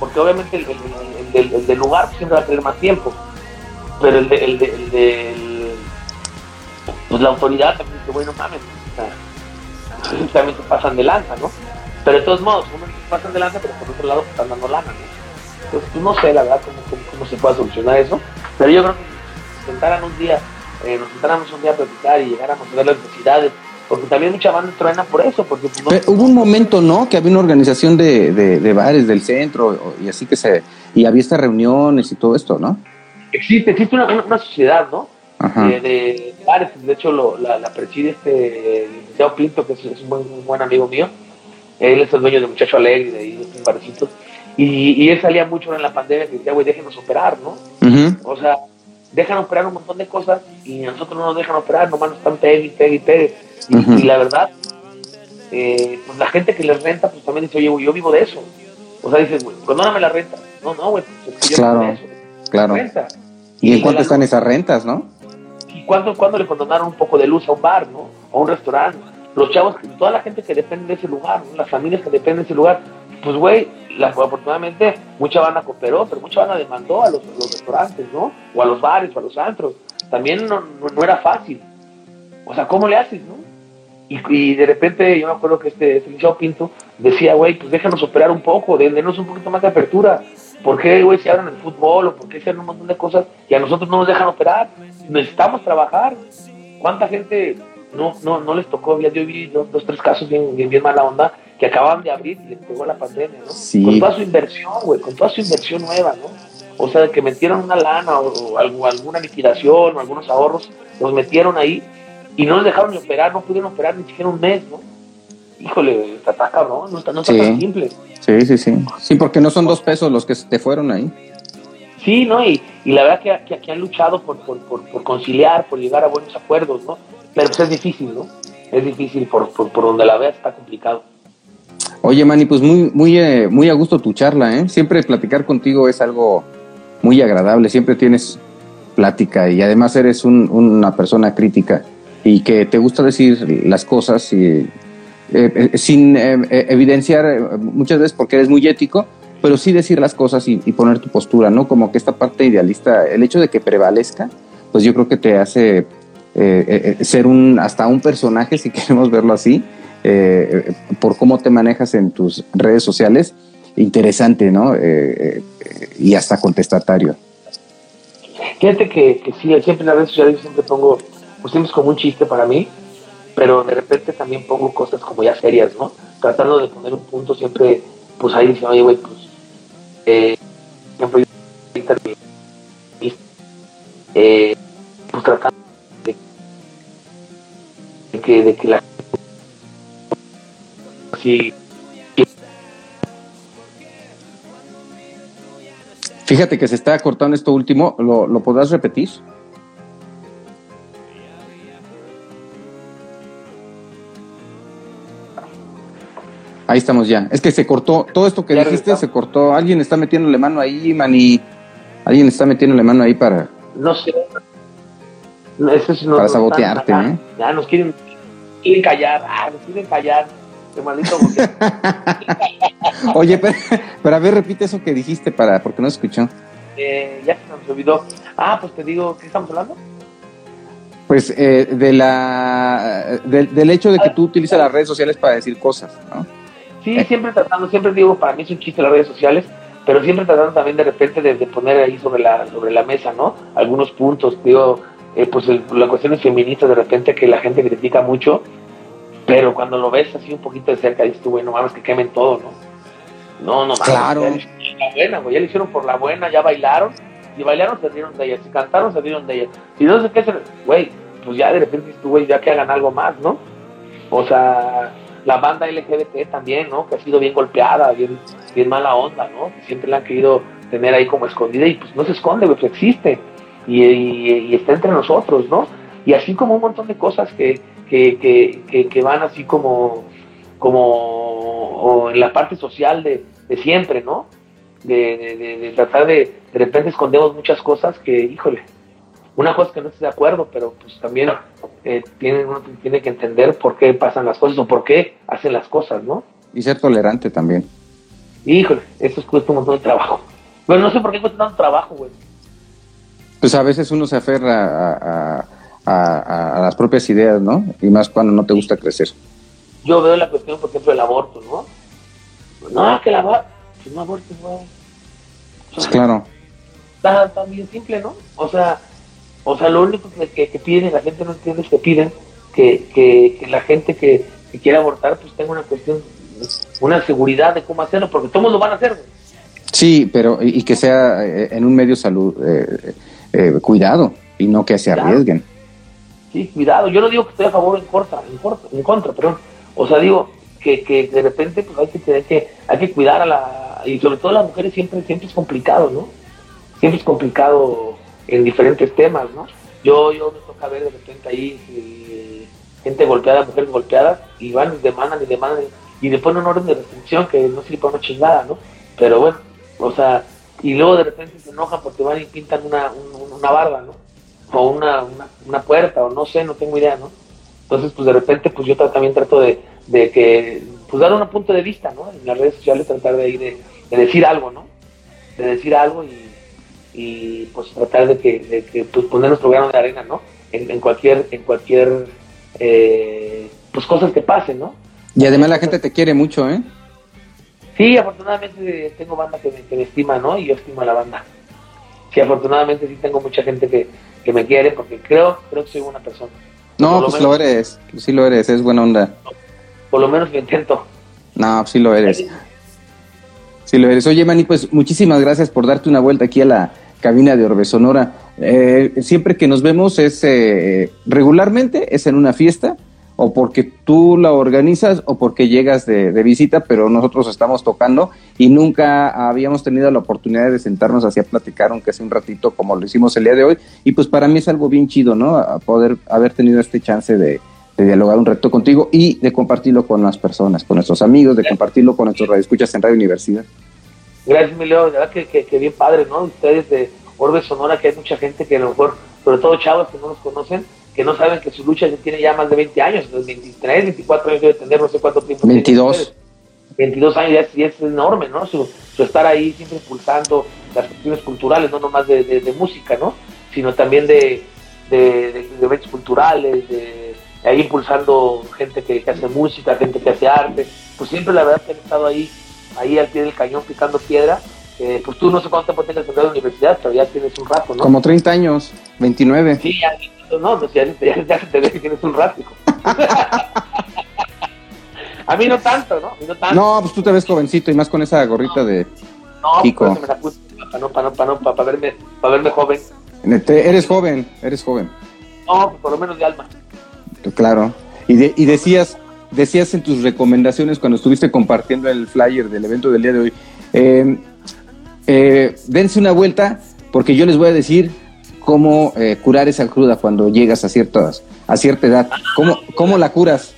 [SPEAKER 3] Porque obviamente el, el, del lugar siempre va a tener más tiempo. Pero el, de, el, de, pues la autoridad también dice, bueno, mames, también se pasan de lanza, ¿no? Pero de todos modos, uno se pasan de lanza, pero por otro lado están dando lana, ¿no? Entonces, pues no sé, la verdad, cómo, cómo, se puede solucionar eso. Pero yo creo que si sentaran un día, eh, nos sentáramos un día a platicar y llegáramos a ver las necesidades porque también mucha banda truena por eso. porque
[SPEAKER 2] pues, Hubo un momento, ¿no? Que había una organización de, de, bares del centro y así que se... Y había estas reuniones y todo esto, ¿no?
[SPEAKER 3] Existe, existe una, una, sociedad, ¿no? De, de, bares, de hecho lo, la, la, preside este licenciado Pinto, que es, un buen, buen, amigo mío. Él es el dueño de Muchacho Alegre, de ahí de un barcito. Y, él salía mucho en la pandemia que decía, güey, déjenos operar, ¿no? O sea, dejan operar un montón de cosas y a nosotros no nos dejan operar, nomás nos están pegue y pegue y pegue. Y, la verdad, eh, pues la gente que les renta, pues también dice, oye, yo vivo de eso. O sea, dices, güey, cuando no me la renta. No, no, güey, pues es que yo
[SPEAKER 2] claro, vivo de eso. Claro. ¿Y, en cuánto están esas rentas, no?
[SPEAKER 3] ¿Y cuándo, cuándo le condonaron un poco de luz a un bar, no? A un restaurante. Los chavos, toda la gente que depende de ese lugar, las familias que dependen de ese lugar, pues, güey, afortunadamente mucha banda cooperó, pero mucha banda demandó a los, restaurantes, ¿no? O a los bares, o a los antros. También no, no, era fácil. O sea, ¿cómo le haces, no? Y, de repente yo me acuerdo que este Feliciano Pinto decía, güey, pues déjanos operar un poco, denos un poquito más de apertura. ¿Por qué, güey, se abren el fútbol o por qué se hacen un montón de cosas y a nosotros no nos dejan operar? Necesitamos trabajar. ¿Cuánta gente no, no, no les tocó? Ya yo vi dos, dos tres casos bien, bien, bien mala onda que acaban de abrir y les pegó la pandemia, ¿no? Con toda su inversión, güey, con toda su inversión nueva, ¿no? O sea, que metieron una lana o, alguna liquidación o algunos ahorros, los metieron ahí y no los dejaron ni operar, no pudieron operar ni siquiera un mes, ¿no? Híjole, está, está cabrón, no está, no está tan simple.
[SPEAKER 2] Sí, sí, sí. Sí, porque no son dos pesos los que te fueron ahí.
[SPEAKER 3] Sí, ¿no? Y, y la verdad que, que, han luchado por, por, por, conciliar, por llegar a buenos acuerdos, ¿no? Pero pues es difícil, ¿no? Es difícil, por, por, por donde la veas está complicado.
[SPEAKER 2] Oye, Manny, pues muy, muy, eh, muy a gusto tu charla, ¿eh? Siempre platicar contigo es algo muy agradable, siempre tienes plática y además eres una persona crítica y que te gusta decir las cosas y, eh, eh, sin evidenciar muchas veces porque eres muy ético, pero sí decir las cosas y, poner tu postura, ¿no? Como que esta parte idealista, el hecho de que prevalezca, pues yo creo que te hace ser un hasta un personaje, si queremos verlo así, eh, por cómo te manejas en tus redes sociales, interesante, ¿no? Eh, eh, y hasta contestatario.
[SPEAKER 3] Fíjate que, que, sí, siempre en las redes sociales siempre pongo, pues siempre es como un chiste para mí, pero de repente también pongo cosas como ya serias, ¿no? Tratando de poner un punto siempre, pues ahí dicen, oye, güey, pues, eh, siempre eh, pues tratando de, de, que, de que la
[SPEAKER 2] Fíjate que se está cortando esto último, ¿lo, lo podrás repetir? Ahí estamos ya. Es que se cortó, todo esto que dijiste se cortó. Alguien está metiéndole mano ahí, Mani. Alguien está metiéndole mano ahí para.
[SPEAKER 3] No sé.
[SPEAKER 2] para sabotearte, ¿eh?
[SPEAKER 3] Ya nos quieren, quieren callar, ah, nos quieren callar.
[SPEAKER 2] Oye, pero, a ver, repite eso que dijiste para, porque no escuchó.
[SPEAKER 3] Eh, ya se nos olvidó. Ah, pues te digo, ¿qué estamos hablando?
[SPEAKER 2] Pues eh, de la, del hecho de que tú utilizas las redes sociales para decir cosas, ¿no?
[SPEAKER 3] Sí, siempre tratando, siempre digo, para mí es un chiste las redes sociales, pero siempre tratando también de repente de, poner ahí sobre la, sobre la mesa, ¿no? Algunos puntos, digo, eh, pues la cuestión es feminista de repente que la gente critica mucho, pero cuando lo ves así un poquito de cerca, dices tú, güey, no mames, que quemen todo, ¿no? No, no mames.
[SPEAKER 2] Claro.
[SPEAKER 3] Ya, buena, güey, ya lo hicieron por la buena, ya bailaron, y bailaron, se rieron de ella, si cantaron, se rieron de ella. Si no sé qué, güey, pues ya de repente dices tú, güey, ya que hagan algo más, ¿no? O sea, la banda LGBT también, ¿no? Que ha sido bien golpeada, bien, bien mala onda, ¿no? siempre la han querido tener ahí como escondida y pues no se esconde, güey, pues existe. Y, y está entre nosotros, ¿no? Y así como un montón de cosas que, que, que, van así como, como en la parte social de, siempre, ¿no? De, tratar de, de repente escondemos muchas cosas que, híjole, una cosa que no estoy de acuerdo, pero pues también eh, tiene, uno tiene que entender por qué pasan las cosas o por qué hacen las cosas, ¿no?
[SPEAKER 2] Y ser tolerante también.
[SPEAKER 3] Híjole, eso cuesta un montón de trabajo. Pero no sé por qué cuesta tanto trabajo, güey.
[SPEAKER 2] Pues a veces uno se aferra a a, las propias ideas, ¿no? Y más cuando no te gusta crecer.
[SPEAKER 3] Yo veo la cuestión, por ejemplo, del aborto, ¿no? No, que el aborto, que no aborto, güey.
[SPEAKER 2] claro.
[SPEAKER 3] Está, está, bien simple, ¿no? O sea, o sea, lo único que, que, piden, la gente no entiende, es que piden que, que, la gente que, quiere abortar, pues tenga una cuestión, una seguridad de cómo hacerlo, porque todos lo van a hacer,
[SPEAKER 2] Sí, pero y, que sea eh, en un medio salud eh, eh, cuidado y no que se arriesguen.
[SPEAKER 3] Sí, cuidado. Yo no digo que estoy a favor o en contra, en contra, en contra, perdón. O sea, digo que, que de repente pues hay que, hay que, hay que cuidar a la, y sobre todo las mujeres siempre, siempre es complicado, ¿no? Siempre es complicado en diferentes temas, ¿no? Yo, yo me toca ver de repente ahí eh, gente golpeada, mujeres golpeadas, y van y demandan y demandan, y después un orden de restricción que no sirve para una chingada, ¿no? Pero bueno, o sea, y luego de repente se enojan porque van y pintan una, una barda, ¿no? O una, una, una, puerta, o no sé, no tengo idea, ¿no? Entonces, pues de repente, pues yo también trato de, de que, pues dar un punto de vista, ¿no? En las redes sociales tratar de, de, de decir algo, ¿no? De decir algo y, y pues tratar de que, de que pues poner nuestro grano de arena, ¿no? En, en cualquier, en cualquier, eh, pues cosas que pasen, ¿no?
[SPEAKER 2] Y además la gente te quiere mucho, ¿eh?
[SPEAKER 3] Sí, afortunadamente tengo banda que me, que me estima, ¿no? Y yo estimo a la banda. Sí, afortunadamente sí tengo mucha gente que, que me quiere porque creo, creo que soy buena persona.
[SPEAKER 2] No, lo pues lo eres, sí lo eres, es buena onda.
[SPEAKER 3] Por lo menos lo intento.
[SPEAKER 2] No, pues sí lo eres. Sí lo eres. Oye, Manny, pues muchísimas gracias por darte una vuelta aquí a la cabina de Orbe Sonora. Eh, siempre que nos vemos es eh, regularmente, es en una fiesta o porque tú la organizas o porque llegas de, visita, pero nosotros estamos tocando y nunca habíamos tenido la oportunidad de sentarnos así a platicar, aunque sea un ratito como lo hicimos el día de hoy. Y pues para mí es algo bien chido, ¿no? A poder haber tenido este chance de, dialogar un reto contigo y de compartirlo con las personas, con nuestros amigos, de compartirlo con nuestros radioescuchas en Radio Universidad.
[SPEAKER 3] Gracias, Emilio. La verdad que, que, bien padre, ¿no? Ustedes de Orbe Sonora, que hay mucha gente que a lo mejor, sobre todo chavos que no nos conocen, que no saben que su lucha ya tiene ya más de 20 años, 23, 24 años debe tener, no sé cuánto tiempo.
[SPEAKER 2] 22.
[SPEAKER 3] 22 años ya es, enorme, ¿no? Su, estar ahí siempre impulsando las cuestiones culturales, no nomás de, música, ¿no? Sino también de, de, eventos culturales, de, ahí impulsando gente que, hace música, gente que hace arte. Pues siempre la verdad que han estado ahí, ahí al pie del cañón picando piedra. Eh, pues tú no sé cuánto tiempo tengas en la universidad, pero ya tienes un rato, ¿no?
[SPEAKER 2] Como 30 años, 29.
[SPEAKER 3] Sí, ya, no, pues ya, ya, ya te ve que tienes un rápido. a mí no tanto, ¿no? no, tanto.
[SPEAKER 2] no, pues tú te ves jovencito y más con esa gorrita de
[SPEAKER 3] no, Kiko. Pues, me la puse para, no, para, para, para, para, verme, para verme joven.
[SPEAKER 2] Eres joven, eres joven.
[SPEAKER 3] No, pues, por lo menos de alma.
[SPEAKER 2] Claro. Y, de, y decías, decías en tus recomendaciones cuando estuviste compartiendo el flyer del evento del día de hoy, eh, eh, dense una vuelta porque yo les voy a decir cómo eh, curar esa cruda cuando llegas a, ciertas, a cierta edad. ¿Cómo, ¿Cómo la curas?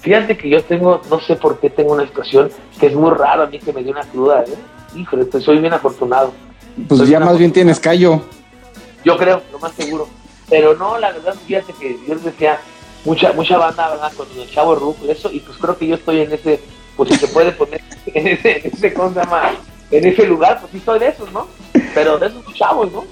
[SPEAKER 3] Fíjate que yo tengo, no sé por qué tengo una situación que es muy raro a mí que me dio una cruda. ¿eh? Híjole, pues soy bien afortunado.
[SPEAKER 2] Pues ya más bien tienes callo.
[SPEAKER 3] Yo creo, lo más seguro. Pero no, la verdad, fíjate que yo les decía, mucha mucha banda, ¿verdad? Con el chavo Rup, eso, y pues creo que yo estoy en ese, pues si se puede poner en ese, en ese. En ese lugar, pues sí soy de esos, ¿no? Pero de esos chavos, ¿no?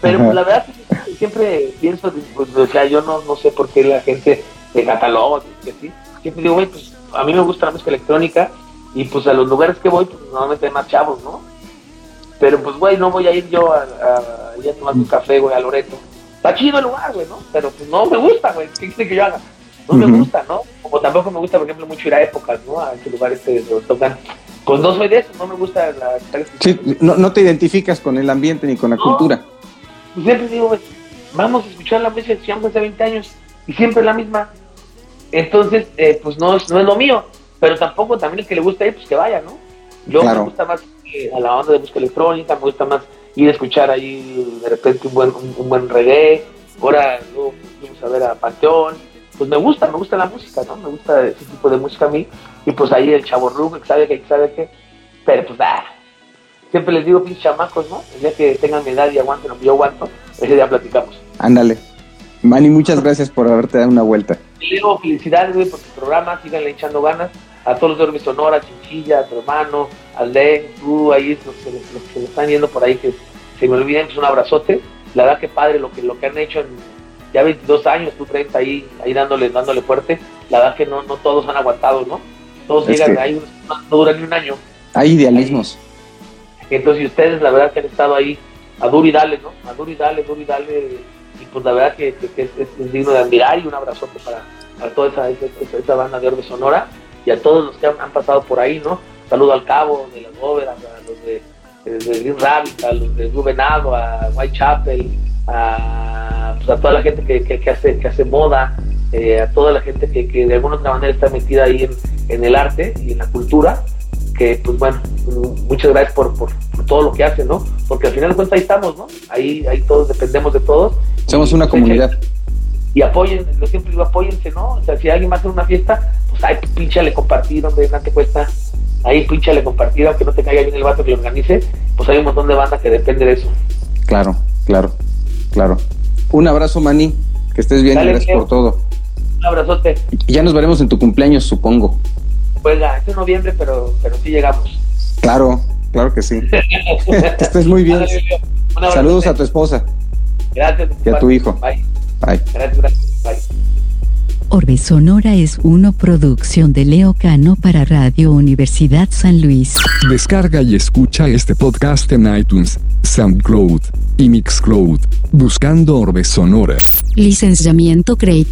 [SPEAKER 3] Pero pues, la verdad que siempre pienso, pues, o sea, yo no, no sé por qué la gente de cataloga, que sí. Siempre digo, güey, pues a mí me gusta la música electrónica y pues a los lugares que voy, pues normalmente hay más chavos, ¿no? Pero pues, güey, no voy a ir yo a, a, tomar un café, güey, a Loreto. Está chido el lugar, güey, ¿no? Pero pues no me gusta, güey, ¿qué quiere que yo haga? No me gusta, ¿no? Como tampoco me gusta, por ejemplo, mucho ir a épocas, ¿no? A ese lugar este donde tocan. Pues no soy de eso, no me gusta la...
[SPEAKER 2] Sí, no, no te identificas con el ambiente ni con la cultura
[SPEAKER 3] pues siempre digo, vamos a escuchar la música que escuchamos hace 20 años y siempre la misma. Entonces, eh, pues no es, no es lo mío, pero tampoco también el que le gusta ir, pues que vaya, ¿no? Yo me gusta más a la onda de música electrónica, me gusta más ir a escuchar ahí de repente un buen, un, buen reggae, ahora luego fuimos a ver a Panteón, pues me gusta, me gusta la música, ¿no? Me gusta ese tipo de música a mí, y pues ahí el chavo que sabe que sabe que, pero pues ah, siempre les digo, pinches chamacos, ¿no? El día que tengan mi edad y aguanten lo que yo aguanto, ese día platicamos.
[SPEAKER 2] Ándale. Manny, muchas gracias por haberte dado una vuelta.
[SPEAKER 3] Digo, felicidades, güey, por tu programa, síganle echando ganas. A todos los de Sonora, Chinchilla, a tu hermano, al de tú, ahí, los, que están yendo por ahí, que se me olviden, pues un abrazote. La verdad que padre lo que, lo que han hecho en ya 22 años, tú 30 ahí, ahí dándole, dándole fuerte. La verdad que no, no todos han aguantado, ¿no? Todos llegan, ahí no, duran ni un año.
[SPEAKER 2] Hay idealismos.
[SPEAKER 3] Entonces, ustedes, la verdad que han estado ahí a duro y dale, ¿no? A duro y dale, duro y dale. Y pues la verdad que, es, digno de admirar y un abrazote para, toda esa, esa, banda de Orbe Sonora y a todos los que han, pasado por ahí, ¿no? Saludo al cabo de las bóvedas, a los de, de Green Rabbit, a los de Rubenado, a Whitechapel, a, pues a toda la gente que, que, hace, que hace moda, eh, a toda la gente que, que, de alguna otra manera está metida ahí en, en el arte y en la cultura, que pues bueno, muchas gracias por, por, todo lo que hacen, ¿no? Porque al final de cuentas ahí estamos, ¿no? Ahí, ahí todos dependemos de todos.
[SPEAKER 2] Somos una comunidad.
[SPEAKER 3] Y apoyen, yo siempre digo, apóyense, ¿no? O sea, si alguien va a hacer una fiesta, pues ahí pinchale compartir, donde nada te cuesta. Ahí pinchale compartir, aunque no te caiga bien el vato que lo organice, pues hay un montón de banda que depende de eso.
[SPEAKER 2] Claro, claro, claro. Un abrazo, Mani, que estés bien y gracias por todo.
[SPEAKER 3] Un abrazote.
[SPEAKER 2] Y ya nos veremos en tu cumpleaños, supongo.
[SPEAKER 3] Pues es en noviembre, pero, pero sí llegamos.
[SPEAKER 2] Claro, claro que sí. que estés muy bien. Saludos a tu esposa.
[SPEAKER 3] Gracias.
[SPEAKER 2] Y a tu hijo.
[SPEAKER 3] Bye.
[SPEAKER 2] Bye.
[SPEAKER 3] Gracias, gracias. Bye.
[SPEAKER 4] Orbe Sonora es una producción de Leo Cano para Radio Universidad San Luis.
[SPEAKER 5] Descarga y escucha este podcast en iTunes, SoundCloud y Mixcloud, buscando Orbe Sonora.
[SPEAKER 4] Licenciamiento Creativo.